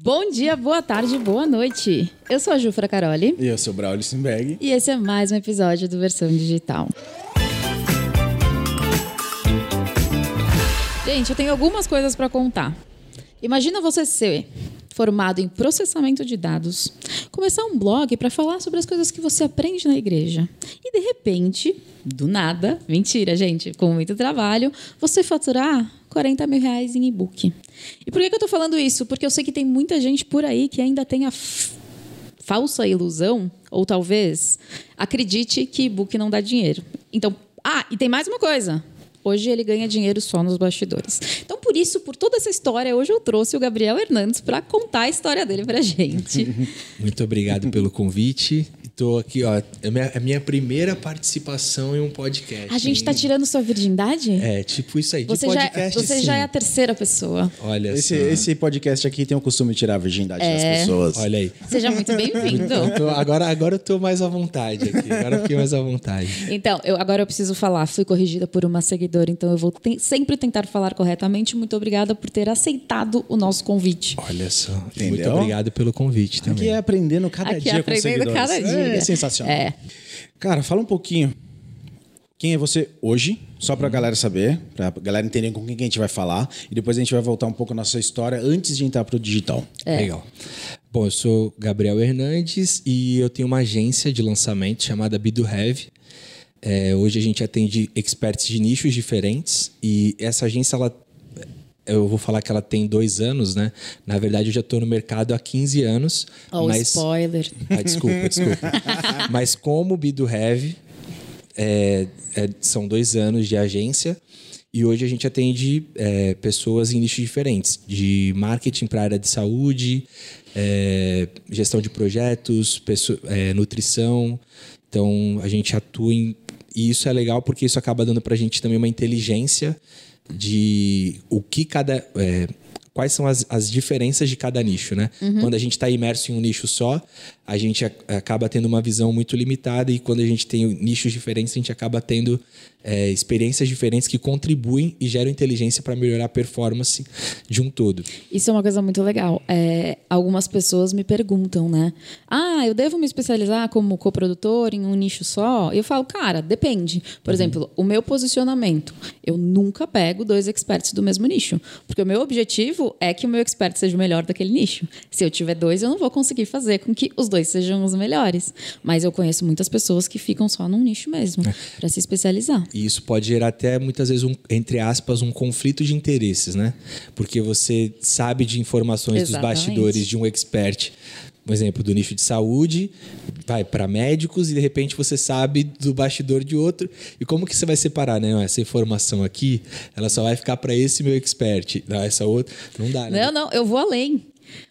Bom dia, boa tarde, boa noite. Eu sou a Jufra Caroli. E eu sou o Braulio Simberg. E esse é mais um episódio do Versão Digital. Gente, eu tenho algumas coisas para contar. Imagina você ser formado em processamento de dados, começar um blog para falar sobre as coisas que você aprende na igreja. E de repente, do nada, mentira, gente, com muito trabalho, você faturar 40 mil reais em e-book. E por que, que eu estou falando isso? Porque eu sei que tem muita gente por aí que ainda tem a falsa ilusão, ou talvez acredite que e-book não dá dinheiro. Então, ah, e tem mais uma coisa. Hoje ele ganha dinheiro só nos bastidores. Então, por isso, por toda essa história, hoje eu trouxe o Gabriel Hernandes para contar a história dele para gente. Muito obrigado pelo convite. Estou aqui, ó. É minha, é minha primeira participação em um podcast. A gente está tirando sua virgindade? É, tipo isso aí. Você, já, você sim. já é a terceira pessoa. Olha esse, esse podcast aqui tem o costume de tirar a virgindade é. das pessoas. Olha aí. Seja muito bem-vindo. agora, agora eu tô mais à vontade aqui. Agora eu fiquei mais à vontade. Então, eu, agora eu preciso falar. Fui corrigida por uma seguidora, então eu vou te, sempre tentar falar corretamente. Muito obrigada por ter aceitado o nosso convite. Olha só. Entendeu? Muito obrigado pelo convite também. Aqui é aprendendo cada aqui dia é aprendendo com cada dia. É sensacional. É. Cara, fala um pouquinho. Quem é você hoje? Só pra galera saber, pra galera entender com quem a gente vai falar. E depois a gente vai voltar um pouco na nossa história antes de entrar pro digital. É. Legal. Bom, eu sou Gabriel Hernandes e eu tenho uma agência de lançamento chamada Bido Have. É, hoje a gente atende experts de nichos diferentes e essa agência ela eu vou falar que ela tem dois anos, né? Na verdade, eu já estou no mercado há 15 anos. Oh, mas... spoiler. Ah, desculpa, desculpa. mas como Bido Heavy, é, é, são dois anos de agência. E hoje a gente atende é, pessoas em nichos diferentes, de marketing para a área de saúde, é, gestão de projetos, é, nutrição. Então a gente atua em. E isso é legal porque isso acaba dando para a gente também uma inteligência de o que cada. É, quais são as, as diferenças de cada nicho, né? Uhum. Quando a gente está imerso em um nicho só, a gente acaba tendo uma visão muito limitada e quando a gente tem nichos diferentes, a gente acaba tendo é, experiências diferentes que contribuem e geram inteligência para melhorar a performance de um todo. Isso é uma coisa muito legal. É, algumas pessoas me perguntam, né? Ah, eu devo me especializar como coprodutor em um nicho só? E eu falo, cara, depende. Por uhum. exemplo, o meu posicionamento. Eu nunca pego dois experts do mesmo nicho. Porque o meu objetivo é que o meu expert seja o melhor daquele nicho. Se eu tiver dois, eu não vou conseguir fazer com que os dois sejam os melhores. Mas eu conheço muitas pessoas que ficam só num nicho mesmo, é. para se especializar. E isso pode gerar até, muitas vezes, um, entre aspas, um conflito de interesses, né? Porque você sabe de informações Exatamente. dos bastidores de um expert por exemplo, do nicho de saúde, vai para médicos e de repente você sabe do bastidor de outro. E como que você vai separar, né? Essa informação aqui, ela só vai ficar para esse meu expert, não, essa outra, não dá, né? Não, não, eu vou além.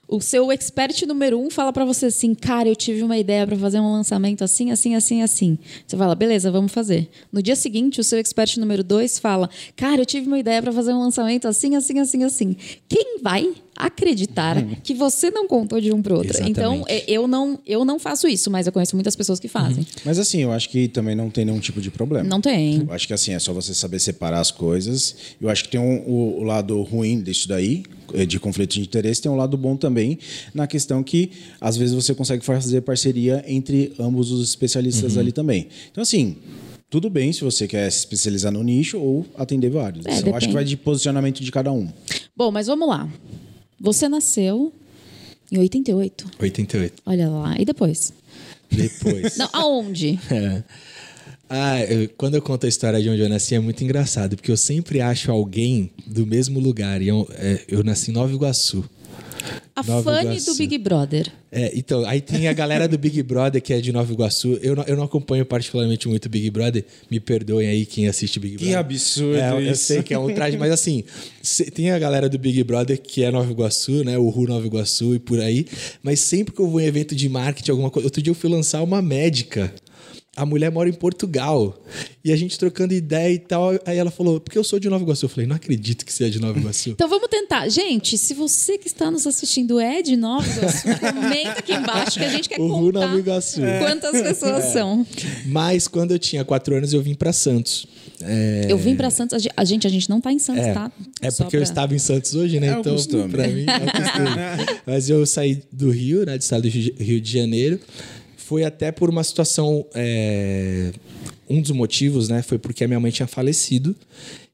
O seu expert número um fala para você assim, cara, eu tive uma ideia para fazer um lançamento assim, assim, assim, assim. Você fala, beleza, vamos fazer. No dia seguinte, o seu expert número dois fala, cara, eu tive uma ideia para fazer um lançamento assim, assim, assim, assim. Quem vai acreditar que você não contou de um para outro. Exatamente. Então, eu não, eu não faço isso, mas eu conheço muitas pessoas que fazem. Uhum. Mas assim, eu acho que também não tem nenhum tipo de problema. Não tem. Eu acho que assim, é só você saber separar as coisas. Eu acho que tem um, o, o lado ruim disso daí, é, de conflito de interesse, tem um lado bom também, na questão que às vezes você consegue fazer parceria entre ambos os especialistas uhum. ali também. Então, assim, tudo bem se você quer se especializar no nicho ou atender vários. É, então, eu acho que vai de posicionamento de cada um. Bom, mas vamos lá. Você nasceu em 88. 88. Olha lá. E depois? Depois. Não, aonde? É. Ah, eu, quando eu conto a história de onde eu nasci é muito engraçado, porque eu sempre acho alguém do mesmo lugar. E eu, é, eu nasci em Nova Iguaçu. A Fanny Iguaçu. do Big Brother. É, então, aí tem a galera do Big Brother que é de Nova Iguaçu. Eu não, eu não acompanho particularmente muito Big Brother. Me perdoem aí quem assiste Big Brother. Que absurdo é, isso. Eu sei que é um traje, mas assim, tem a galera do Big Brother que é Nova Iguaçu, né? O Ru Nova Iguaçu e por aí. Mas sempre que eu vou em evento de marketing, alguma coisa... Outro dia eu fui lançar uma médica a mulher mora em Portugal. E a gente trocando ideia e tal. Aí ela falou, porque eu sou de Nova Iguaçu. Eu falei, não acredito que você é de Nova Iguaçu. Então vamos tentar. Gente, se você que está nos assistindo é de Nova Iguaçu, comenta aqui embaixo que a gente quer O Ru contar Nova Iguaçu. quantas pessoas são. Mas quando eu tinha quatro anos, eu vim para Santos. É, Eu vim pra Santos. a gen- A gente, a gente não tá em Santos, É, tá? é Só porque eu pra- estava em Santos hoje, né? É o então, costume. pra mim, é o costume. Mas eu saí do Rio, né? Do estado do Rio de Janeiro. Foi até por uma situação. é, Um dos motivos, né? Foi porque a minha mãe tinha falecido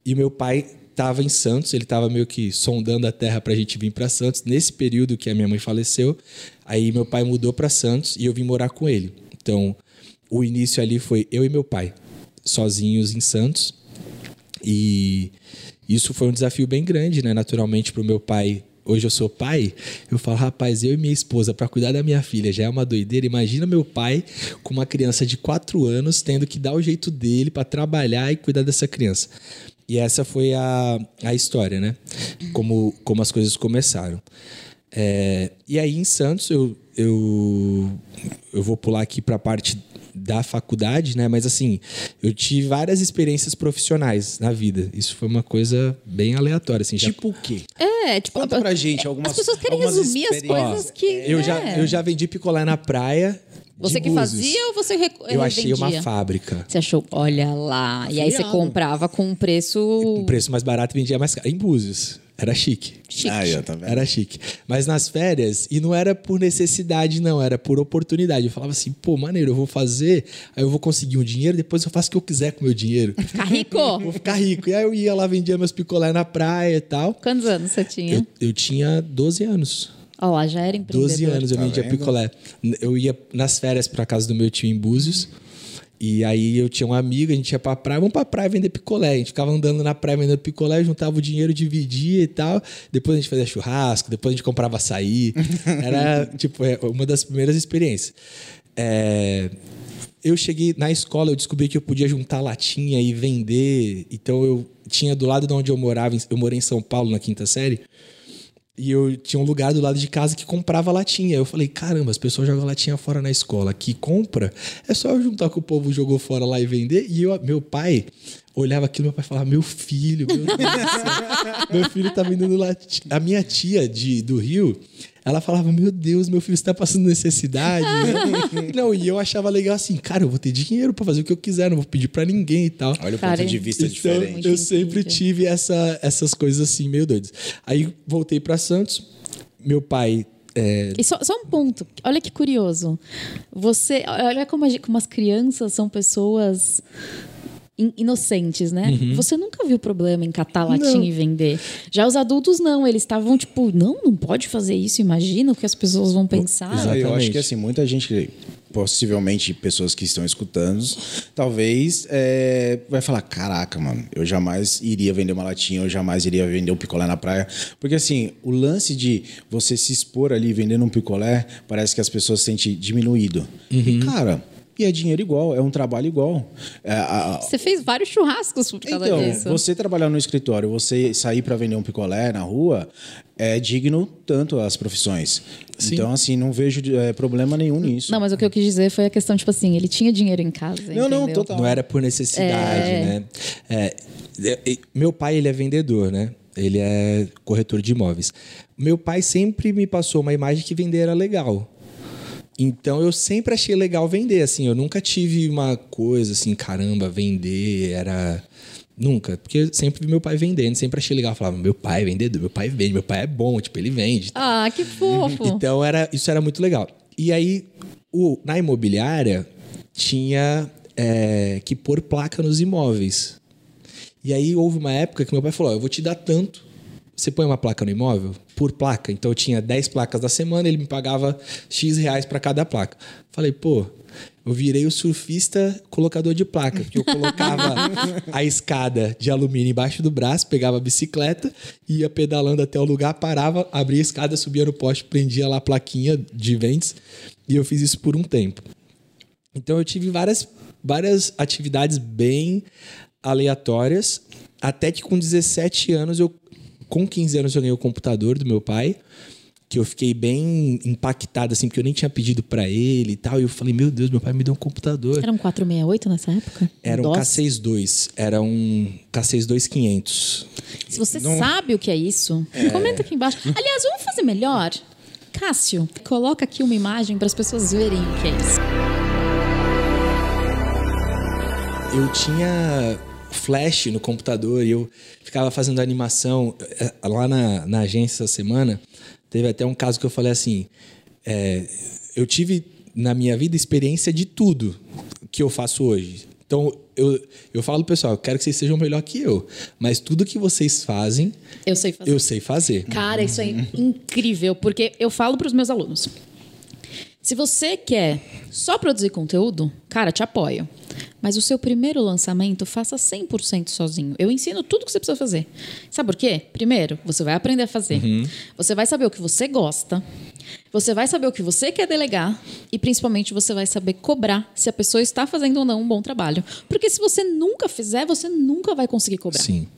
e meu pai estava em Santos. Ele estava meio que sondando a terra pra gente vir para Santos. Nesse período que a minha mãe faleceu, aí meu pai mudou para Santos e eu vim morar com ele. Então, o início ali foi eu e meu pai, sozinhos em Santos. E isso foi um desafio bem grande, né? Naturalmente, para o meu pai. Hoje eu sou pai, eu falo, rapaz, eu e minha esposa, para cuidar da minha filha, já é uma doideira. Imagina meu pai com uma criança de 4 anos tendo que dar o jeito dele para trabalhar e cuidar dessa criança. E essa foi a, a história, né? Como, como as coisas começaram. É, e aí em Santos eu, eu, eu vou pular aqui para a parte da faculdade, né? Mas assim, eu tive várias experiências profissionais na vida. Isso foi uma coisa bem aleatória, assim. já- Tipo o quê? É, tipo, Conta pra gente algumas As pessoas querem resumir as coisas que. eu, é. já, eu já vendi picolé na praia. Você que Búzios. fazia ou você rec... Eu achei uma revendia? fábrica. Você achou, olha lá. E aí você comprava com um preço Um preço mais barato e vendia mais caro. Em Búzios. Era chique. chique. Ó, tá vendo? Era chique. Mas nas férias, e não era por necessidade, não, era por oportunidade. Eu falava assim, pô, maneiro, eu vou fazer, aí eu vou conseguir um dinheiro, depois eu faço o que eu quiser com o meu dinheiro. Ficar rico? vou ficar rico. E aí eu ia lá, vendia meus picolé na praia e tal. Quantos anos você tinha? Eu, eu tinha 12 anos. Ó lá, já era empreendedor. 12 anos eu Tá vendia vendo? picolé. Eu ia nas férias pra casa do meu tio em Búzios. E aí eu tinha um amigo, a gente ia pra praia, vamos pra praia vender picolé. A gente ficava andando na praia vendendo picolé, juntava o dinheiro, dividia e tal. Depois a gente fazia churrasco, depois a gente comprava açaí. Era, tipo, é, uma das primeiras experiências. É, eu cheguei na escola, eu descobri que eu podia juntar latinha e vender. Então eu tinha do lado de onde eu morava, eu morei em São Paulo na quinta série. E eu tinha um lugar do lado de casa que comprava latinha. Eu falei, caramba, as pessoas jogam latinha fora na escola. Aqui compra, é só eu juntar que o povo jogou fora lá e vender. E eu, meu pai olhava aquilo, meu pai falava, meu filho, meu Deus meu filho tá vendendo latinha. A minha tia de, do Rio, ela falava, meu Deus, meu filho está passando necessidade. né? não, e eu achava legal assim, cara, eu vou ter dinheiro para fazer o que eu quiser, não vou pedir para ninguém e tal. Olha o Cara, ponto de vista Então, diferente. Muito eu sempre incrível. tive essa, essas coisas assim, meio doidas. Aí voltei para Santos, meu pai. é, E só, só um ponto, olha que curioso. Você, olha como, gente- como as crianças são pessoas inocentes, né? Uhum. Você nunca viu problema em catar latinha e vender. Já os adultos não, eles estavam tipo, não, não pode fazer isso, imagina o que as pessoas vão pensar. Ah, eu Exatamente. acho que assim, muita gente, possivelmente pessoas que estão escutando, talvez é, vai falar: caraca, mano, eu jamais iria vender uma latinha, eu jamais iria vender um picolé na praia. Porque assim, o lance de você se expor ali vendendo um picolé, parece que as pessoas se sentem diminuído. E, cara. E é dinheiro igual, é um trabalho igual. É, a- Você fez vários churrascos por causa então, disso. você trabalhar no escritório, você sair para vender um picolé na rua, é digno tanto as profissões. Então, assim, não vejo é, problema nenhum nisso. Não, mas o que eu quis dizer foi a questão, tipo assim, ele tinha dinheiro em casa. Não, não, entendeu? total. Não era por necessidade, né? É, é, é, meu pai, ele é vendedor, né? Ele é corretor de imóveis. Meu pai sempre me passou uma imagem que vender era legal. Então eu sempre achei legal vender, assim. Eu nunca tive uma coisa assim, caramba, vender era. Nunca. Porque eu sempre vi meu pai vendendo, sempre achei legal. Eu falava, meu pai é vendedor, meu pai vende, meu pai é bom, tipo, ele vende. Ah, que fofo. Então era, isso era muito legal. E aí, o, na imobiliária, tinha é, que pôr placa nos imóveis. E aí houve uma época que meu pai falou: "Ó, eu vou te dar tanto. Você põe uma placa no imóvel? Por placa. Então eu tinha 10 placas da semana, ele me pagava X reais para cada placa. Falei, pô, eu virei o surfista colocador de placa, porque eu colocava a escada de alumínio embaixo do braço, pegava a bicicleta, ia pedalando até o lugar, parava, abria a escada, subia no poste, prendia lá a plaquinha de vendas, e eu fiz isso por um tempo. Então eu tive várias, várias atividades bem aleatórias, até que com 17 anos eu com 15 anos eu ganhei o computador do meu pai, que eu fiquei bem impactado, assim, porque eu nem tinha pedido para ele e tal. E eu falei, meu Deus, meu pai me deu um computador. Era um 468 nessa época? Era um K62, era um K62 500. Se você sabe o que é isso, comenta aqui embaixo. Aliás, vamos fazer melhor? Cássio, coloca aqui uma imagem para as pessoas verem o que é isso. Eu tinha flash no computador e eu ficava fazendo animação. Eh, Lá na, na agência essa semana, teve até um caso que eu falei assim: é, eu tive na minha vida experiência de tudo que eu faço hoje. Então, eu, eu falo, pessoal, eu quero que vocês sejam melhor que eu. Mas tudo que vocês fazem, Eu sei fazer. eu sei fazer. Cara, isso é incrível, porque eu falo para os meus alunos. Se você quer só produzir conteúdo, cara, te apoio. Mas o seu primeiro lançamento, faça 100% sozinho. Eu ensino tudo que você precisa fazer. Sabe por quê? Primeiro, você vai aprender a fazer. Você vai saber o que você gosta. Você vai saber o que você quer delegar. E, principalmente, você vai saber cobrar se a pessoa está fazendo ou não um bom trabalho. Porque se você nunca fizer, você nunca vai conseguir cobrar. Sim.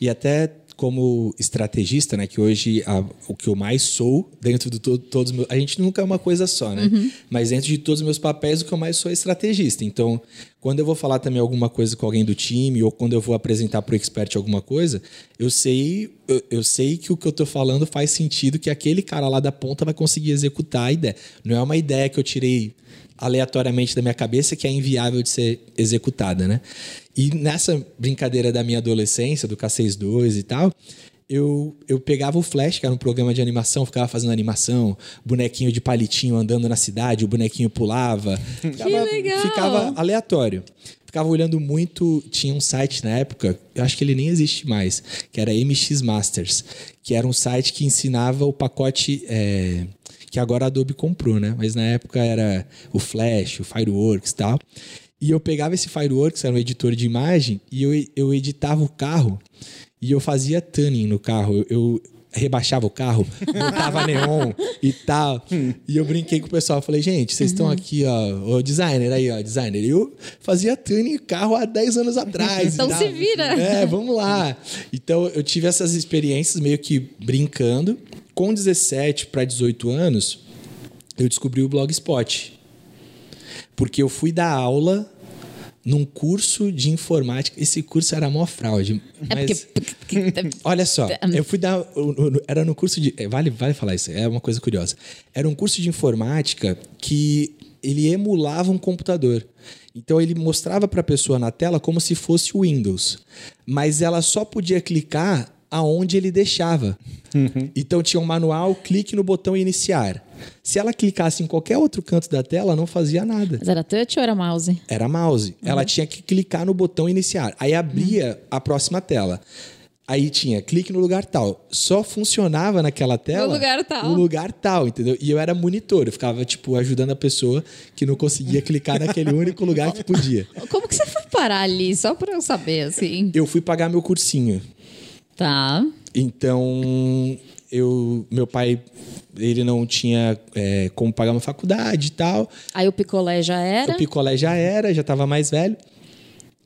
E até como estrategista, né, que hoje a- o que eu mais sou dentro de to- todos os meus, a gente nunca é uma coisa só, né? Mas dentro de todos os meus papéis, o que eu mais sou é estrategista. Então, quando eu vou falar também alguma coisa com alguém do time ou quando eu vou apresentar para o expert alguma coisa, eu sei, eu, eu sei que o que eu estou falando faz sentido que aquele cara lá da ponta vai conseguir executar a ideia. Não é uma ideia que eu tirei aleatoriamente da minha cabeça que é inviável de ser executada, né? E nessa brincadeira da minha adolescência, do K62 e tal, eu, eu pegava o Flash, que era um programa de animação, ficava fazendo animação, bonequinho de palitinho andando na cidade, o bonequinho pulava. Ficava, legal! Ficava aleatório. Ficava olhando muito. Tinha um site na época, eu acho que ele nem existe mais, que era MX Masters, que era um site que ensinava o pacote. é, que agora a Adobe comprou, né? Mas na época era o Flash, o Fireworks e tal. E eu pegava esse Fireworks, era um editor de imagem, e eu, eu editava o carro e eu fazia tuning no carro. Eu, eu rebaixava o carro, botava neon e tal. E eu brinquei com o pessoal. Falei, gente, vocês estão aqui, ó, o designer aí, ó, designer. Eu fazia tuning carro há 10 anos atrás. Então tal. se vira. É, vamos lá. Então eu tive essas experiências meio que brincando. Com 17 para 18 anos, eu descobri o Blogspot. Porque eu fui dar aula num curso de informática. Esse curso era mó fraude. É Mas... porque. porque- Olha só, eu fui dar. Era no curso de. Vale, vale falar isso, é uma coisa curiosa. Era um curso de informática que ele emulava um computador. Então ele mostrava para a pessoa na tela como se fosse o Windows. Mas ela só podia clicar aonde ele deixava. Então tinha um manual, clique no botão iniciar. Se ela clicasse em qualquer outro canto da tela, não fazia nada. Mas era touch ou era mouse? Era mouse. Ela tinha que clicar no botão iniciar. Aí abria a próxima tela. Aí tinha clique no lugar tal. Só funcionava naquela tela. lugar tal. O lugar tal, entendeu? E eu era monitor. Eu ficava, tipo, ajudando a pessoa que não conseguia clicar naquele único lugar que podia. Como que você foi parar ali? Só pra eu saber, assim. Eu fui pagar meu cursinho. Tá. Então, eu, meu pai, ele não tinha é, como pagar uma faculdade e tal. Aí o picolé já era. O picolé já era, já estava mais velho.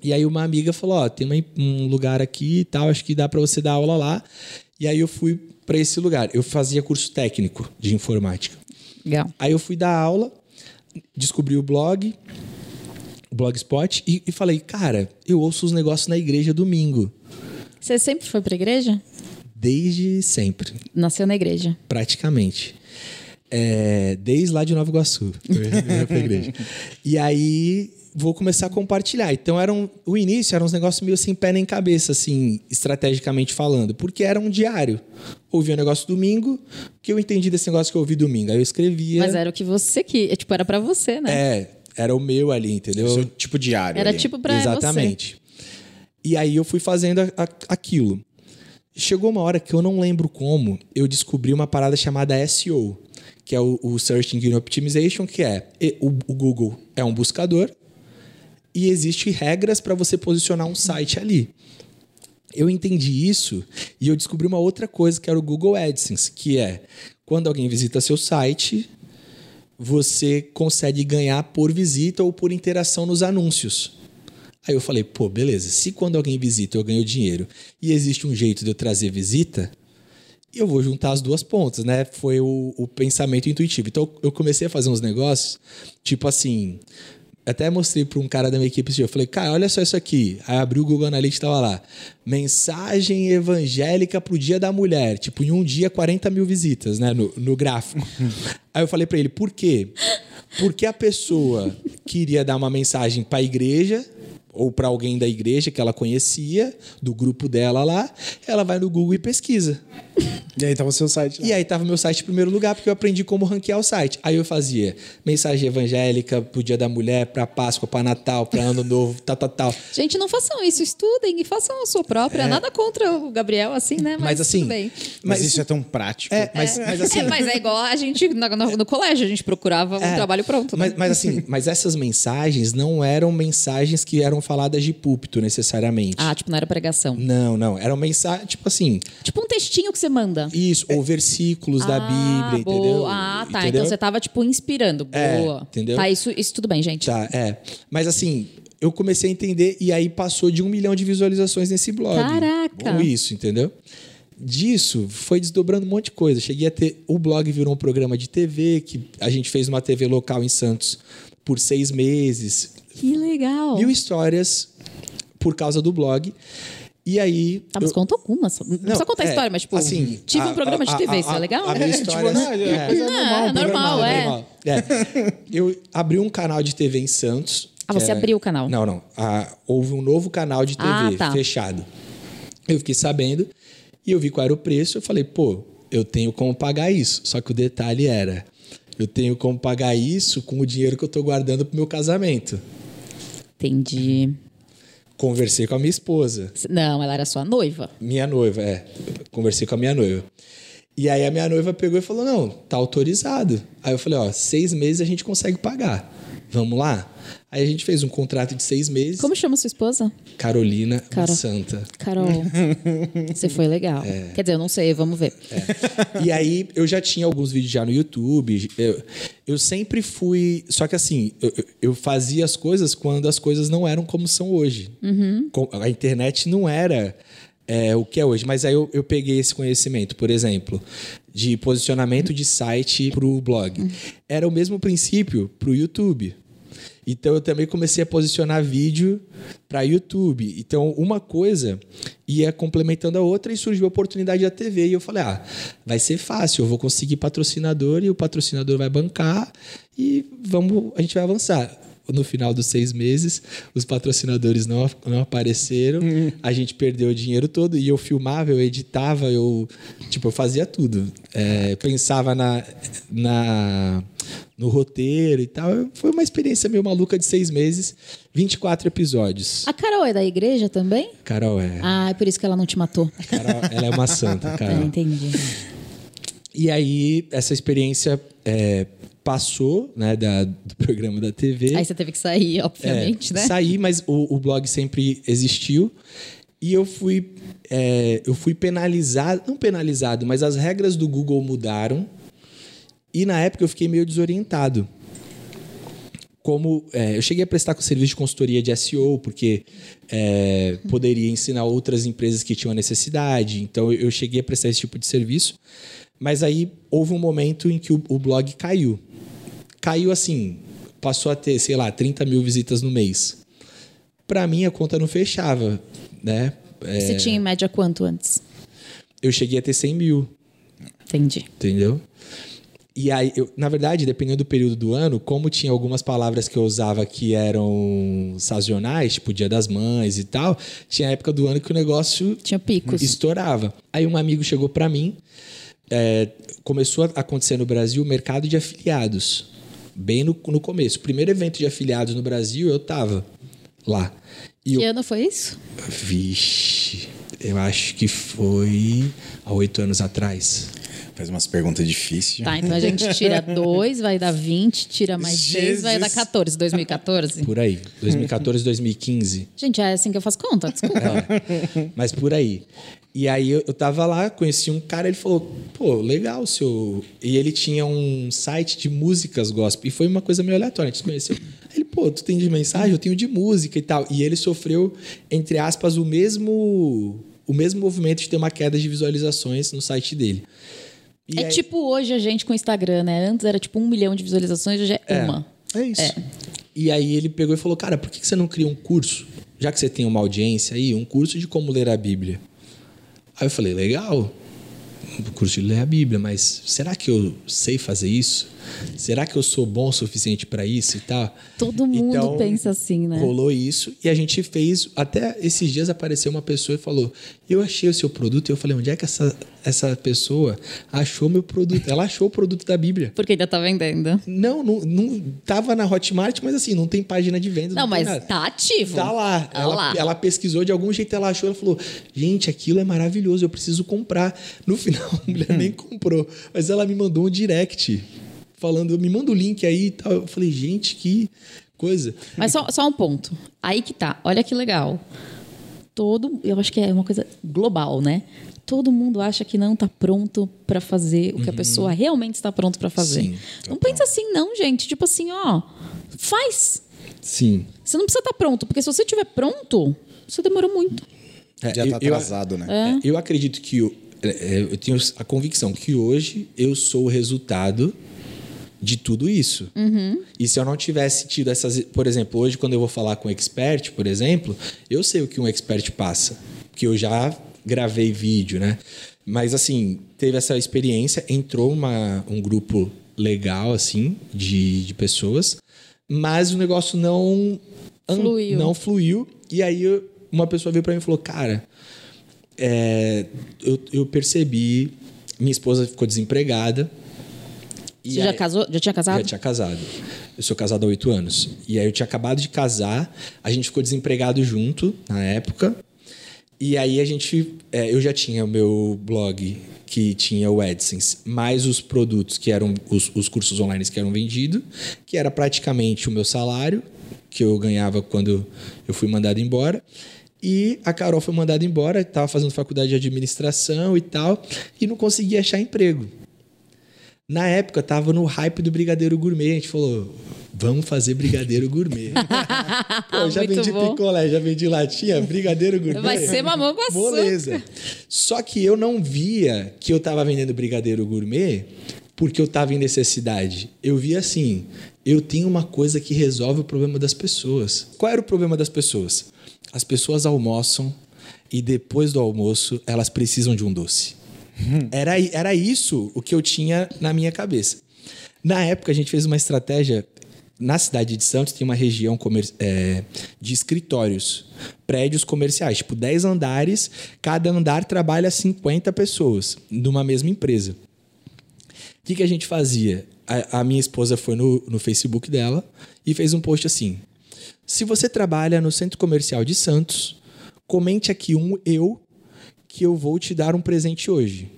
E aí uma amiga falou, ó, tem uma- um lugar aqui e tal, acho que dá para você dar aula lá. E aí eu fui para esse lugar. Eu fazia curso técnico de informática. Legal. Aí eu fui dar aula, descobri o blog, o Blogspot, e, e falei, cara, eu ouço os negócios na igreja domingo. Você sempre foi pra igreja? Desde sempre, Nasceu na igreja. praticamente. É, desde lá de Nova Iguaçu. Eu igreja. E aí vou começar a compartilhar. Então era um, o início era uns negócios meio sem pé nem cabeça, assim, estrategicamente falando, porque era um diário. Ouvia um negócio domingo, o que eu entendi desse negócio que eu ouvi domingo. Aí eu escrevia. Mas era o que você que. Tipo, era pra você, né? É, era o meu ali, entendeu? Seu tipo diário. Era ali. tipo pra Exatamente. E aí eu fui fazendo a- a- aquilo. Chegou uma hora que eu não lembro como, eu descobri uma parada chamada SEO, que é o, o Search Engine Optimization, que é o, o Google é um buscador e existem regras para você posicionar um site ali. Eu entendi isso e eu descobri uma outra coisa que era o Google AdSense, que é quando alguém visita seu site, você consegue ganhar por visita ou por interação nos anúncios. Aí eu falei, pô, beleza, se quando alguém visita eu ganho dinheiro e existe um jeito de eu trazer visita, eu vou juntar as duas pontas, né? Foi o, o pensamento intuitivo. Então eu comecei a fazer uns negócios, tipo assim. Até mostrei para um cara da minha equipe esse dia. Eu falei, cara, olha só isso aqui. Aí abri o Google Analytics e tava lá. Mensagem evangélica pro Dia da Mulher. Tipo, em um dia, 40 mil visitas, né? No, no gráfico. Aí eu falei para ele, por quê? Porque a pessoa queria dar uma mensagem para a igreja ou para alguém da igreja que ela conhecia, do grupo dela lá, ela vai no Google e pesquisa. E aí tava o seu site. Lá. E aí tava meu site em primeiro lugar, porque eu aprendi como ranquear o site. Aí eu fazia mensagem evangélica pro Dia da Mulher, pra Páscoa, pra Natal, pra Ano Novo, tal, tal, tal. Gente, não façam isso, estudem e façam a sua própria. É. Nada contra o Gabriel, assim, né? Mas, mas assim. Mas, mas, isso é tão prático. É, mas, é. mas assim. É, mas é igual a gente no, no, no colégio, a gente procurava um é. trabalho pronto. Né? Mas, mas assim, mas essas mensagens não eram mensagens que eram faladas de púlpito necessariamente. Ah, tipo, não era pregação. Não, não. Era uma mensagem, tipo assim. Tipo um textinho que você manda. Isso, ou versículos ah, da Bíblia, boa. entendeu? Ah, tá. Entendeu? Então você tava, tipo, inspirando. É, boa. entendeu? Tá, isso, isso tudo bem, gente. Tá, é. Mas assim, eu comecei a entender e aí passou de um milhão de visualizações nesse blog. Caraca! Ou isso, entendeu? Disso foi desdobrando um monte de coisa. Cheguei a ter. O blog virou um programa de TV, que a gente fez uma TV local em Santos por seis meses. Que legal! Mil histórias por causa do blog. E aí. Tá, mas eu... conta algumas. Não, não precisa contar a é, história, mas, tipo, assim, tive a, um programa de TV, a, isso é legal? A, minha história. É, tipo, não, é, coisa normal, é, normal, é. normal. é. Eu abri um canal de TV em Santos. Ah, você é... abriu o canal? Não, não. Ah, houve um novo canal de TV ah, tá. fechado. Eu fiquei sabendo e eu vi qual era o preço. Eu falei, pô, eu tenho como pagar isso. Só que o detalhe era: eu tenho como pagar isso com o dinheiro que eu tô guardando pro meu casamento. Entendi. Conversei com a minha esposa. Não, ela era sua noiva. Minha noiva, é. Conversei com a minha noiva. E aí a minha noiva pegou e falou: não, tá autorizado. Aí eu falei: ó, seis meses a gente consegue pagar. Vamos lá? Aí a gente fez um contrato de seis meses. Como chama sua esposa? Carolina Carol. Santa. Carol. Você foi legal. É. Quer dizer, eu não sei, vamos ver. É. E aí eu já tinha alguns vídeos já no YouTube. Eu, eu sempre fui. Só que assim, eu, eu, fazia as coisas quando as coisas não eram como são hoje. Uhum. A internet não era. É, o que é hoje. Mas aí eu, eu peguei esse conhecimento, por exemplo, de posicionamento de site para o blog. Uhum. Era o mesmo princípio para o YouTube. Então eu também comecei a posicionar vídeo para YouTube. Então uma coisa ia complementando a outra e surgiu a oportunidade da TV e eu falei: "Ah, vai ser fácil, eu vou conseguir patrocinador e o patrocinador vai bancar e vamos, a gente vai avançar." no final dos seis meses, os patrocinadores não, não apareceram, uhum. a gente perdeu o dinheiro todo e eu filmava, eu editava, eu tipo eu fazia tudo, é, pensava na, na no roteiro e tal. Foi uma experiência meio maluca de seis meses, 24 episódios. A Carol é da igreja também? Carol é. Ah, é por isso que ela não te matou. Carol, ela é uma santa, Carol. É, entendi. E aí, essa experiência é, passou né, da, do programa da TV. Aí você teve que sair, obviamente, é, né? Saí, mas o, o, blog sempre existiu. E eu fui, é, eu fui penalizado, não penalizado, mas as regras do Google mudaram. E na época eu fiquei meio desorientado. Como é, eu cheguei a prestar com serviço de consultoria de SEO, porque é, poderia ensinar outras empresas que tinham a necessidade. Então eu cheguei a prestar esse tipo de serviço. Mas aí houve um momento em que o, o blog caiu. Caiu assim, passou a ter, sei lá, 30 mil visitas no mês. Para mim, a conta não fechava, né? É... Você tinha em média quanto antes? Eu cheguei a ter 100 mil. Entendi. Entendeu? E aí, eu, na verdade, dependendo do período do ano, como tinha algumas palavras que eu usava que eram sazonais, tipo Dia das Mães e tal, tinha época do ano que o negócio tinha picos. estourava. Aí um amigo chegou para mim é, começou a acontecer no Brasil o mercado de afiliados. Bem no, no começo. O primeiro evento de afiliados no Brasil, eu tava lá. E que eu... ano foi isso? Vixe, eu acho que foi há oito anos atrás. Faz umas perguntas difíceis. Tá, então a gente tira dois, vai dar 20, tira mais Jesus. vai dar 14. 2014? Por aí. 2014, 2015. Gente, é assim que eu faço conta, desculpa. É, mas por aí. E aí eu, eu tava lá, conheci um cara, ele falou, pô, legal seu. E ele tinha um site de músicas gospel. E foi uma coisa meio aleatória, a gente se conheceu. Ele, pô, tu tem de mensagem? Eu tenho de música e tal. E ele sofreu, entre aspas, o mesmo o mesmo movimento de ter uma queda de visualizações no site dele. E é aí- tipo hoje a gente com o Instagram, né? Antes era tipo um milhão de visualizações, hoje é, uma. É isso. E aí ele pegou e falou, cara, por que que você não cria um curso? Já que você tem uma audiência aí, um curso de como ler a Bíblia. Aí eu falei, legal, um curso de ler a Bíblia, mas será que eu sei fazer isso? Será que eu sou bom o suficiente para isso e tal? Todo mundo Então, pensa assim, né? Rolou isso e a gente fez. Até esses dias apareceu uma pessoa e falou: Eu achei o seu produto. E eu falei: Onde é que essa, essa pessoa achou meu produto? Ela achou o produto da Bíblia. Porque ainda tá vendendo. Não, não, não tava na Hotmart, mas assim, não tem página de venda. Não, tem mas tá ativo. Tá lá. Tá ela, lá. ela pesquisou, de algum jeito ela achou, ela falou: gente, aquilo é maravilhoso, eu preciso comprar. No final, a mulher nem comprou, mas ela me mandou um direct falando, me manda o link aí e tal. Eu falei, gente, que coisa. Mas só, só um ponto. Aí que tá. Olha que legal. Todo, eu acho que é uma coisa global, né? Todo mundo acha que não tá pronto pra fazer o que a pessoa realmente está pronto pra fazer. Sim, não pensa assim não, gente. Tipo assim, ó, faz. Sim. Você não precisa estar pronto, porque se você estiver pronto, você demorou muito. Já tá atrasado, né? É, eu acredito que eu, é, eu tenho a convicção que hoje eu sou o resultado de tudo isso. E se eu não tivesse tido essas. Por exemplo, hoje, quando eu vou falar com um expert, por exemplo, eu sei o que um expert passa. Porque eu já gravei vídeo, né? Mas assim, teve essa experiência, entrou uma, um grupo legal, assim, de, de pessoas, mas o negócio não Fluiu. Não fluiu. E aí uma pessoa veio para mim e falou: Cara, é, eu, eu percebi, minha esposa ficou desempregada. E Você já aí- casou? Já tinha casado? já tinha casado. Eu sou casado há oito anos. E aí eu tinha acabado de casar, a gente ficou desempregado junto na época. E aí a gente. é, eu já tinha o meu blog que tinha o AdSense, mais os produtos que eram os, os cursos online que eram vendidos, que era praticamente o meu salário, que eu ganhava quando eu fui mandado embora. E a Carol foi mandada embora, estava fazendo faculdade de administração e tal, e não conseguia achar emprego. Na época, tava no hype do Brigadeiro Gourmet. A gente falou, vamos fazer Brigadeiro Gourmet. Pô, já Muito vendi bom. picolé, já vendi latinha, Brigadeiro Gourmet. Vai ser mamão com açúcar. Moleza. Só que eu não via que eu tava vendendo Brigadeiro Gourmet porque eu tava em necessidade. Eu via assim, eu tenho uma coisa que resolve o problema das pessoas. Qual era o problema das pessoas? As pessoas almoçam e depois do almoço elas precisam de um doce. Era, era isso o que eu tinha na minha cabeça. Na época, a gente fez uma estratégia. Na cidade de Santos tem uma região é, de escritórios, prédios comerciais, tipo 10 andares, cada andar trabalha 50 pessoas numa mesma empresa. O que, que a gente fazia? A, a minha esposa foi no, no Facebook dela e fez um post assim: Se você trabalha no centro comercial de Santos, comente aqui um eu que eu vou te dar um presente hoje.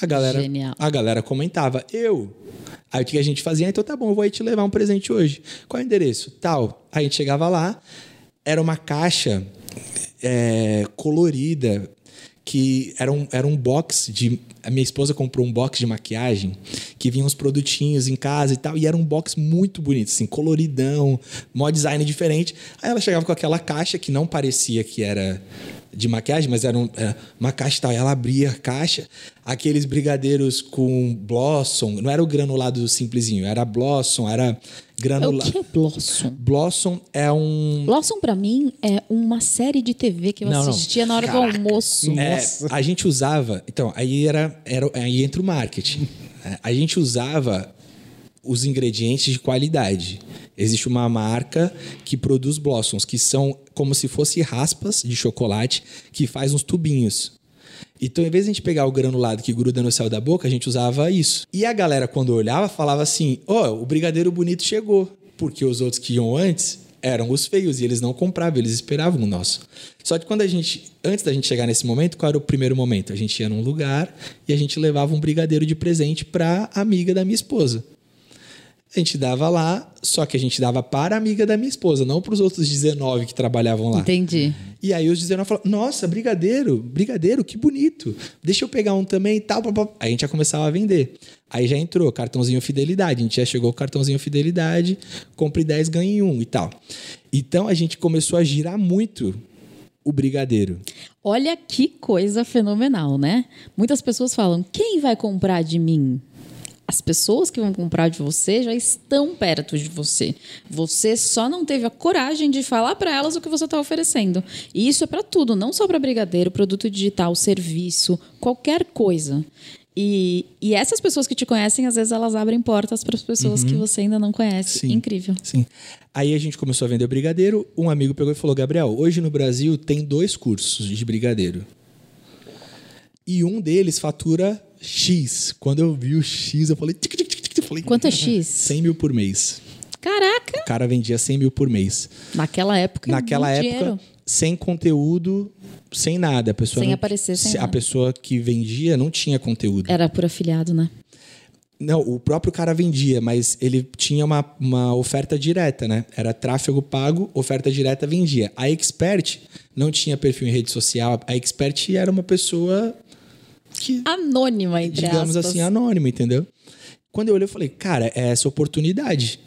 A galera, Genial. a galera comentava, eu. Aí o que a gente fazia? Então tá bom, eu vou aí te levar um presente hoje. Qual é o endereço? Tal. Aí a gente chegava lá, era uma caixa é, colorida, que era um, era um box de. A minha esposa comprou um box de maquiagem que vinha uns produtinhos em casa e tal, e era um box muito bonito, assim, coloridão, mó design diferente. Aí ela chegava com aquela caixa que não parecia que era de maquiagem, mas era um- é, uma caixa e tal. Ela abria a caixa, aqueles brigadeiros com blossom, não era o granulado simplesinho, era blossom, era É o granulado. que é Blossom? Blossom é um. Blossom, pra mim, é uma série de TV que eu Não, não. assistia na hora do almoço. É, a gente usava. Então, aí era, era aí entra o marketing. É, A gente usava os ingredientes de qualidade. Existe uma marca que produz blossoms, que são como se fossem raspas de chocolate que faz uns tubinhos. Então, em vez de a gente pegar o granulado que gruda no céu da boca, a gente usava isso. E a galera, quando olhava, falava assim: Ó, o brigadeiro bonito chegou. Porque os outros que iam antes eram os feios e eles não compravam, eles esperavam o nosso. Só que quando a gente, antes da gente chegar nesse momento, qual era o primeiro momento? A gente ia num lugar e a gente levava um brigadeiro de presente para amiga da minha esposa. A gente dava lá, só que a gente dava para a amiga da minha esposa, não para os outros 19 que trabalhavam lá. Entendi. E aí os 19 falaram: Nossa, brigadeiro, brigadeiro, que bonito. Deixa eu pegar um também e tal. Aí a gente já começava a vender. Aí já entrou cartãozinho fidelidade. A gente já chegou com cartãozinho fidelidade, compre 10, ganhe um e tal. Então a gente começou a girar muito o brigadeiro. Olha que coisa fenomenal, né? Muitas pessoas falam: quem vai comprar de mim? As pessoas que vão comprar de você já estão perto de você. Você só não teve a coragem de falar para elas o que você está oferecendo. E isso é para tudo, não só para brigadeiro, produto digital, serviço, qualquer coisa. E, e essas pessoas que te conhecem, às vezes elas abrem portas para as pessoas que você ainda não conhece. Sim. Incrível. Sim. Aí a gente começou a vender o brigadeiro. Um amigo pegou e falou: Gabriel, hoje no Brasil tem dois cursos de brigadeiro. E um deles fatura X. Quando eu vi o X, eu falei. Tic, tic, tic, tic, eu falei Quanto é X? 100 mil por mês. Caraca! O cara vendia 100 mil por mês. Naquela época. Naquela época, dinheiro. sem conteúdo, sem nada. A pessoa Sem não- aparecer, sem se- A nada. pessoa que vendia não tinha conteúdo. Era por afiliado, né? Não, o próprio cara vendia, mas ele tinha uma, uma oferta direta, né? Era tráfego pago, oferta direta vendia. A Expert não tinha perfil em rede social. A Expert era uma pessoa que, Anônima, entre digamos aspas. assim, anônima, entendeu? Quando eu olhei, eu falei, cara, é essa oportunidade.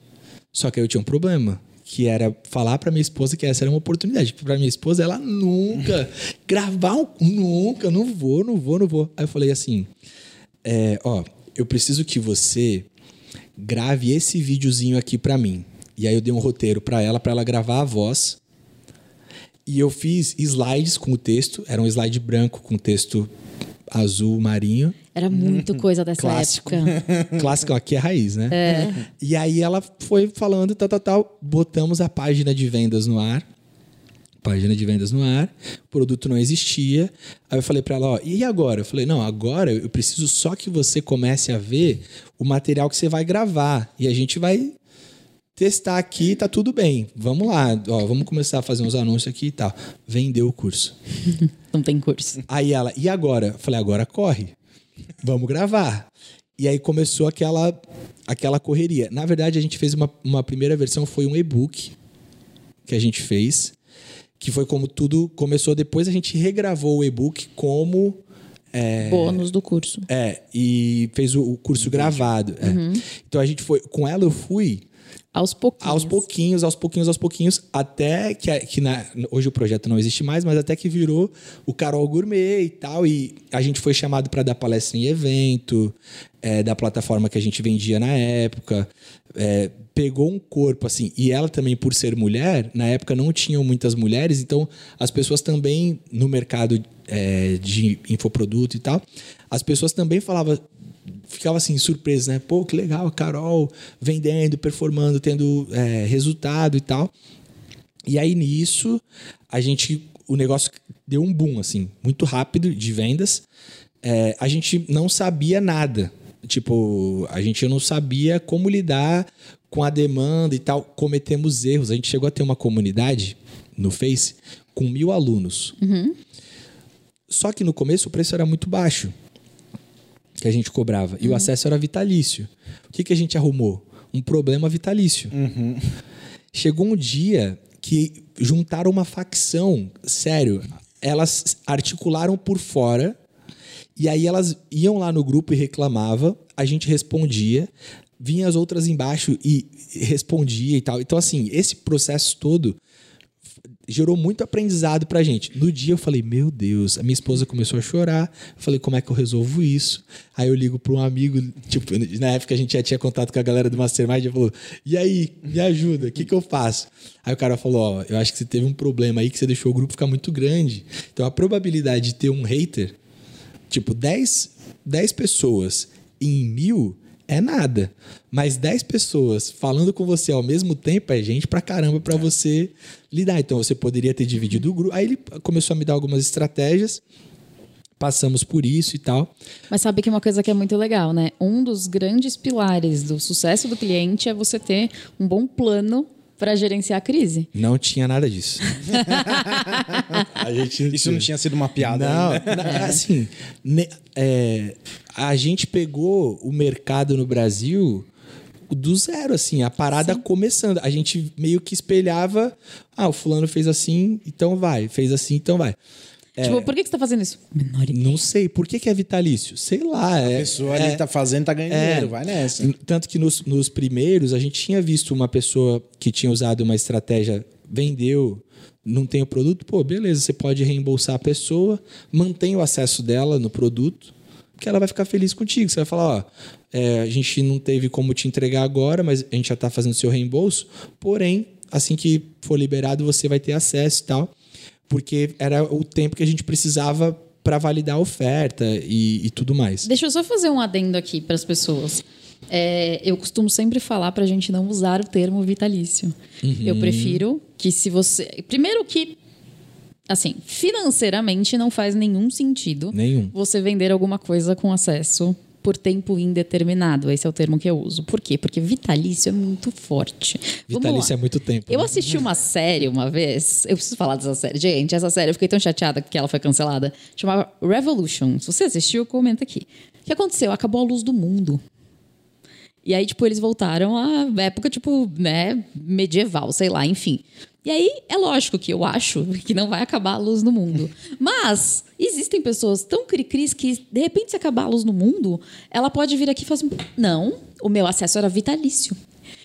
Só que aí eu tinha um problema. Que era falar pra minha esposa que essa era uma oportunidade. Pra minha esposa, ela nunca. gravar um. Nunca, não vou, não vou, não vou. Aí eu falei assim: é, ó, eu preciso que você grave esse videozinho aqui pra mim. E aí eu dei um roteiro pra ela, pra ela gravar a voz. E eu fiz slides com o texto, era um slide branco com texto azul marinho. Era muito coisa dessa Clássico. época. Clássico, aqui é raiz, né? E aí ela foi falando, tal, tal, tal. Botamos a página de vendas no ar. Página de vendas no ar. O produto não existia. Aí eu falei pra ela, ó, e agora? Eu falei, não, agora eu preciso só que você comece a ver o material que você vai gravar. E a gente vai testar aqui, tá tudo bem. Vamos lá, ó, vamos começar a fazer uns anúncios aqui e tal. Vendeu o curso. Não tem curso. Aí ela, e agora? Eu falei, agora corre. Vamos gravar. E aí começou aquela, aquela correria. Na verdade, a gente fez uma, uma primeira versão, foi um e-book que a gente fez, que foi como tudo começou. Depois a gente regravou o e-book como. É, Bônus do curso. é, e fez o, o curso gravado. é. Então a gente foi. Com ela eu fui Aos pouquinhos. aos pouquinhos, aos pouquinhos, aos pouquinhos, até que, que na- hoje o projeto não existe mais, mas até que virou o Carol Gourmet e tal. E a gente foi chamado para dar palestra em evento, é, da plataforma que a gente vendia na época. É, pegou um corpo assim. E ela também, por ser mulher, na época não tinham muitas mulheres, então as pessoas também no mercado é, de infoproduto e tal, as pessoas também falavam ficava assim, surpreso, né? Pô, que legal, a Carol vendendo, performando, tendo é, resultado e tal. E aí nisso, a gente, o negócio deu um boom, assim, muito rápido de vendas. É, a gente não sabia nada. Tipo, a gente não sabia como lidar com a demanda e tal. Cometemos erros. A gente chegou a ter uma comunidade no Face com mil alunos. Só que no começo o preço era muito baixo que a gente cobrava. E o acesso era vitalício. O que, que a gente arrumou? Um problema vitalício. Chegou um dia que juntaram uma facção, sério. Elas articularam por fora e aí elas iam lá no grupo e reclamava, a gente respondia, vinha as outras embaixo e respondia e tal. Então assim, esse processo todo gerou muito aprendizado pra gente. No dia eu falei, meu Deus, a minha esposa começou a chorar. Eu falei, como é que eu resolvo isso? Aí eu ligo pra um amigo, tipo, na época a gente já tinha contato com a galera do Mastermind, e falou, e aí, me ajuda, o que, que eu faço? Aí o cara falou, ó, eu acho que você teve um problema aí que você deixou o grupo ficar muito grande. Então a probabilidade de ter um hater, tipo, 10, 10 pessoas em mil é nada. Mas 10 pessoas falando com você ao mesmo tempo é gente pra caramba pra você lidar. Então você poderia ter dividido o grupo. Aí ele começou a me dar algumas estratégias. Passamos por isso e tal. Mas sabe que uma coisa que é muito legal, né? Um dos grandes pilares do sucesso do cliente é você ter um bom plano para gerenciar a crise. Não tinha nada disso. a gente Isso não tinha sido uma piada. Não, né? na- assim, ne- é, a gente pegou o mercado no Brasil do zero, assim, a parada começando. A gente meio que espelhava, ah, o fulano fez assim, então vai, fez assim, então vai. Tipo, por que que você tá fazendo isso? Menor ideia. Não sei, por que, que é vitalício? Sei lá. A é, pessoa é- ali tá fazendo, tá ganhando é. dinheiro, vai nessa. Tanto que nos, nos primeiros a gente tinha visto uma pessoa que tinha usado uma estratégia vendeu, não tem o produto, pô, beleza, você pode reembolsar a pessoa, mantém o acesso dela no produto, que ela vai ficar feliz contigo. Você vai falar, ó, é, a gente não teve como te entregar agora, mas a gente já está fazendo seu reembolso, porém, assim que for liberado, você vai ter acesso e tal, porque era o tempo que a gente precisava para validar a oferta e, e tudo mais. Deixa eu só fazer um adendo aqui para as pessoas. É, eu costumo sempre falar para a gente não usar o termo vitalício. Eu prefiro que se você. Primeiro que. Assim, financeiramente não faz nenhum sentido Nenhum. você vender alguma coisa com acesso por tempo indeterminado. Esse é o termo que eu uso. Por quê? Porque vitalício é muito forte. Vitalício é muito tempo. Eu né? assisti uma série uma vez. Eu preciso falar dessa série. Gente, essa série eu fiquei tão chateada que ela foi cancelada. Chamava Revolution. Se você assistiu, comenta aqui. O que aconteceu? Acabou a luz do mundo. E aí, tipo, eles voltaram à época, tipo, né, medieval, sei lá, enfim. E aí, é lógico que eu acho que não vai acabar a luz no mundo. Mas existem pessoas tão cri-cris que, de repente, se acabar a luz no mundo, ela pode vir aqui e falar assim: não, o meu acesso era vitalício.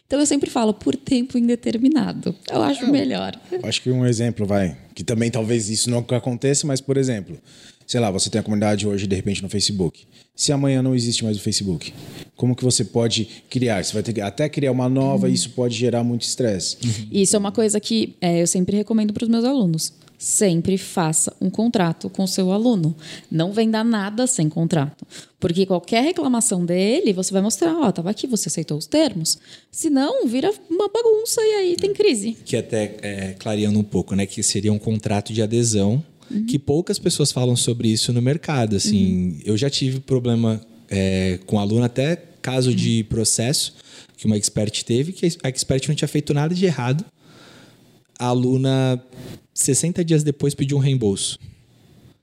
Então eu sempre falo por tempo indeterminado. Eu acho melhor. Acho que um exemplo, vai, que também talvez isso não aconteça, mas, por exemplo, sei lá, você tem a comunidade hoje, de repente, no Facebook. Se amanhã não existe mais o Facebook, como que você pode criar? Você vai ter que até criar uma nova e isso pode gerar muito estresse. E isso é uma coisa que é, eu sempre recomendo para os meus alunos. Sempre faça um contrato com o seu aluno. Não venda nada sem contrato. Porque qualquer reclamação dele, você vai mostrar, ó, tava aqui, você aceitou os termos. Senão, vira uma bagunça e aí tem crise. que até é, clareando um pouco, né, que seria um contrato de adesão, que poucas pessoas falam sobre isso no mercado. Assim, eu já tive problema é, com aluno até caso de processo que uma expert teve, que a expert não tinha feito nada de errado. A aluna 60 dias depois pediu um reembolso.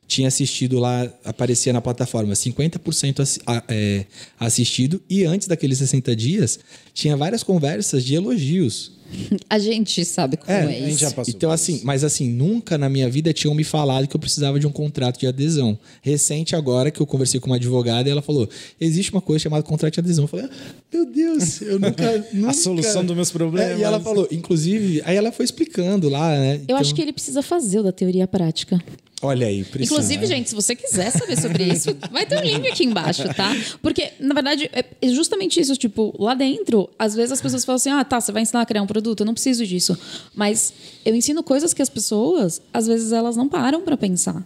Tinha assistido lá, aparecia na plataforma 50% assi- a- é, assistido, e antes daqueles 60 dias, tinha várias conversas de elogios. A gente sabe como É, é, a gente isso. já passou Então, assim, isso. mas assim, nunca na minha vida tinham me falado que eu precisava de um contrato de adesão. Recente agora que eu conversei com uma advogada e ela falou: existe uma coisa chamada contrato de adesão. Eu falei, ah, meu Deus, eu nunca. nunca... solução dos meus problemas. É, e ela falou, inclusive, aí ela foi explicando lá, né? Eu Então, acho que ele precisa fazer o da teoria prática. Olha aí, precisa. Inclusive, gente, se você quiser saber sobre isso, vai ter um link aqui embaixo, tá? Porque, na verdade, é justamente isso. Tipo, lá dentro, às vezes as pessoas falam assim: ah, tá, você vai ensinar a criar um produto, eu não preciso disso. Mas eu ensino coisas que as pessoas, às vezes, elas não param para pensar.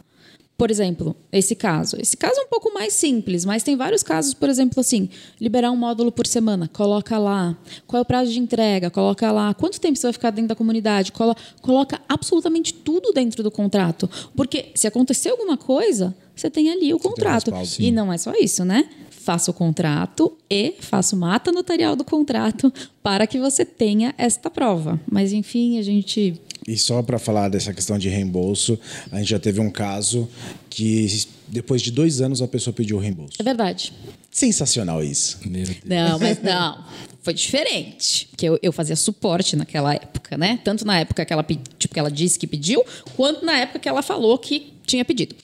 Por exemplo, esse caso. Esse caso é um pouco mais simples, mas tem vários casos, por exemplo, assim, liberar um módulo por semana, coloca lá. Qual é o prazo de entrega? Coloca lá. Quanto tempo você vai ficar dentro da comunidade? Colo- Coloca absolutamente tudo dentro do contrato. Porque se acontecer alguma coisa, você tem ali o contrato. respaldo. E não é só isso, né? Faça o contrato e faça uma ata notarial do contrato para que você tenha esta prova. Mas, enfim, a gente E só para falar dessa questão de reembolso, a gente já teve um caso que depois de dois anos a pessoa pediu o reembolso. É verdade. Sensacional isso. Meu Deus. Não, mas não. Foi diferente. Porque eu, eu fazia suporte naquela época, né? Tanto na época que ela, tipo, que ela disse que pediu, quanto na época que ela falou que tinha pedido.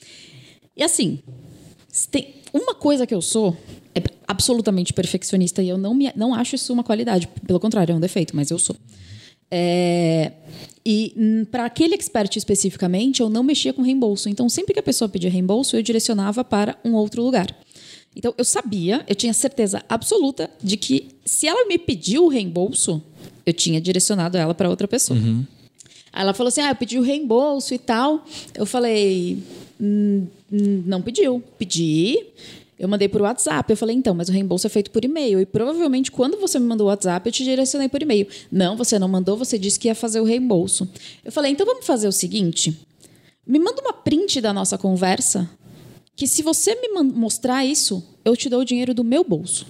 E assim, se tem uma coisa que eu sou é absolutamente perfeccionista e eu não, me, não acho isso uma qualidade. Pelo contrário, é um defeito, mas eu sou. É, e para aquele expert especificamente, eu não mexia com reembolso. Então, sempre que a pessoa pedia reembolso, eu direcionava para um outro lugar. Então, eu sabia, eu tinha certeza absoluta de que se ela me pediu o reembolso, eu tinha direcionado ela para outra pessoa. Aí ela falou assim: ah, eu pedi o reembolso e tal. Eu falei: "Hum, hum, não pediu. Pedi. Eu mandei por WhatsApp. Eu falei, então, mas o reembolso é feito por e-mail. E provavelmente, quando você me mandou o WhatsApp, eu te direcionei por e-mail. Não, você não mandou, você disse que ia fazer o reembolso. Eu falei, então vamos fazer o seguinte: me manda uma print da nossa conversa, que se você me mostrar isso, eu te dou o dinheiro do meu bolso.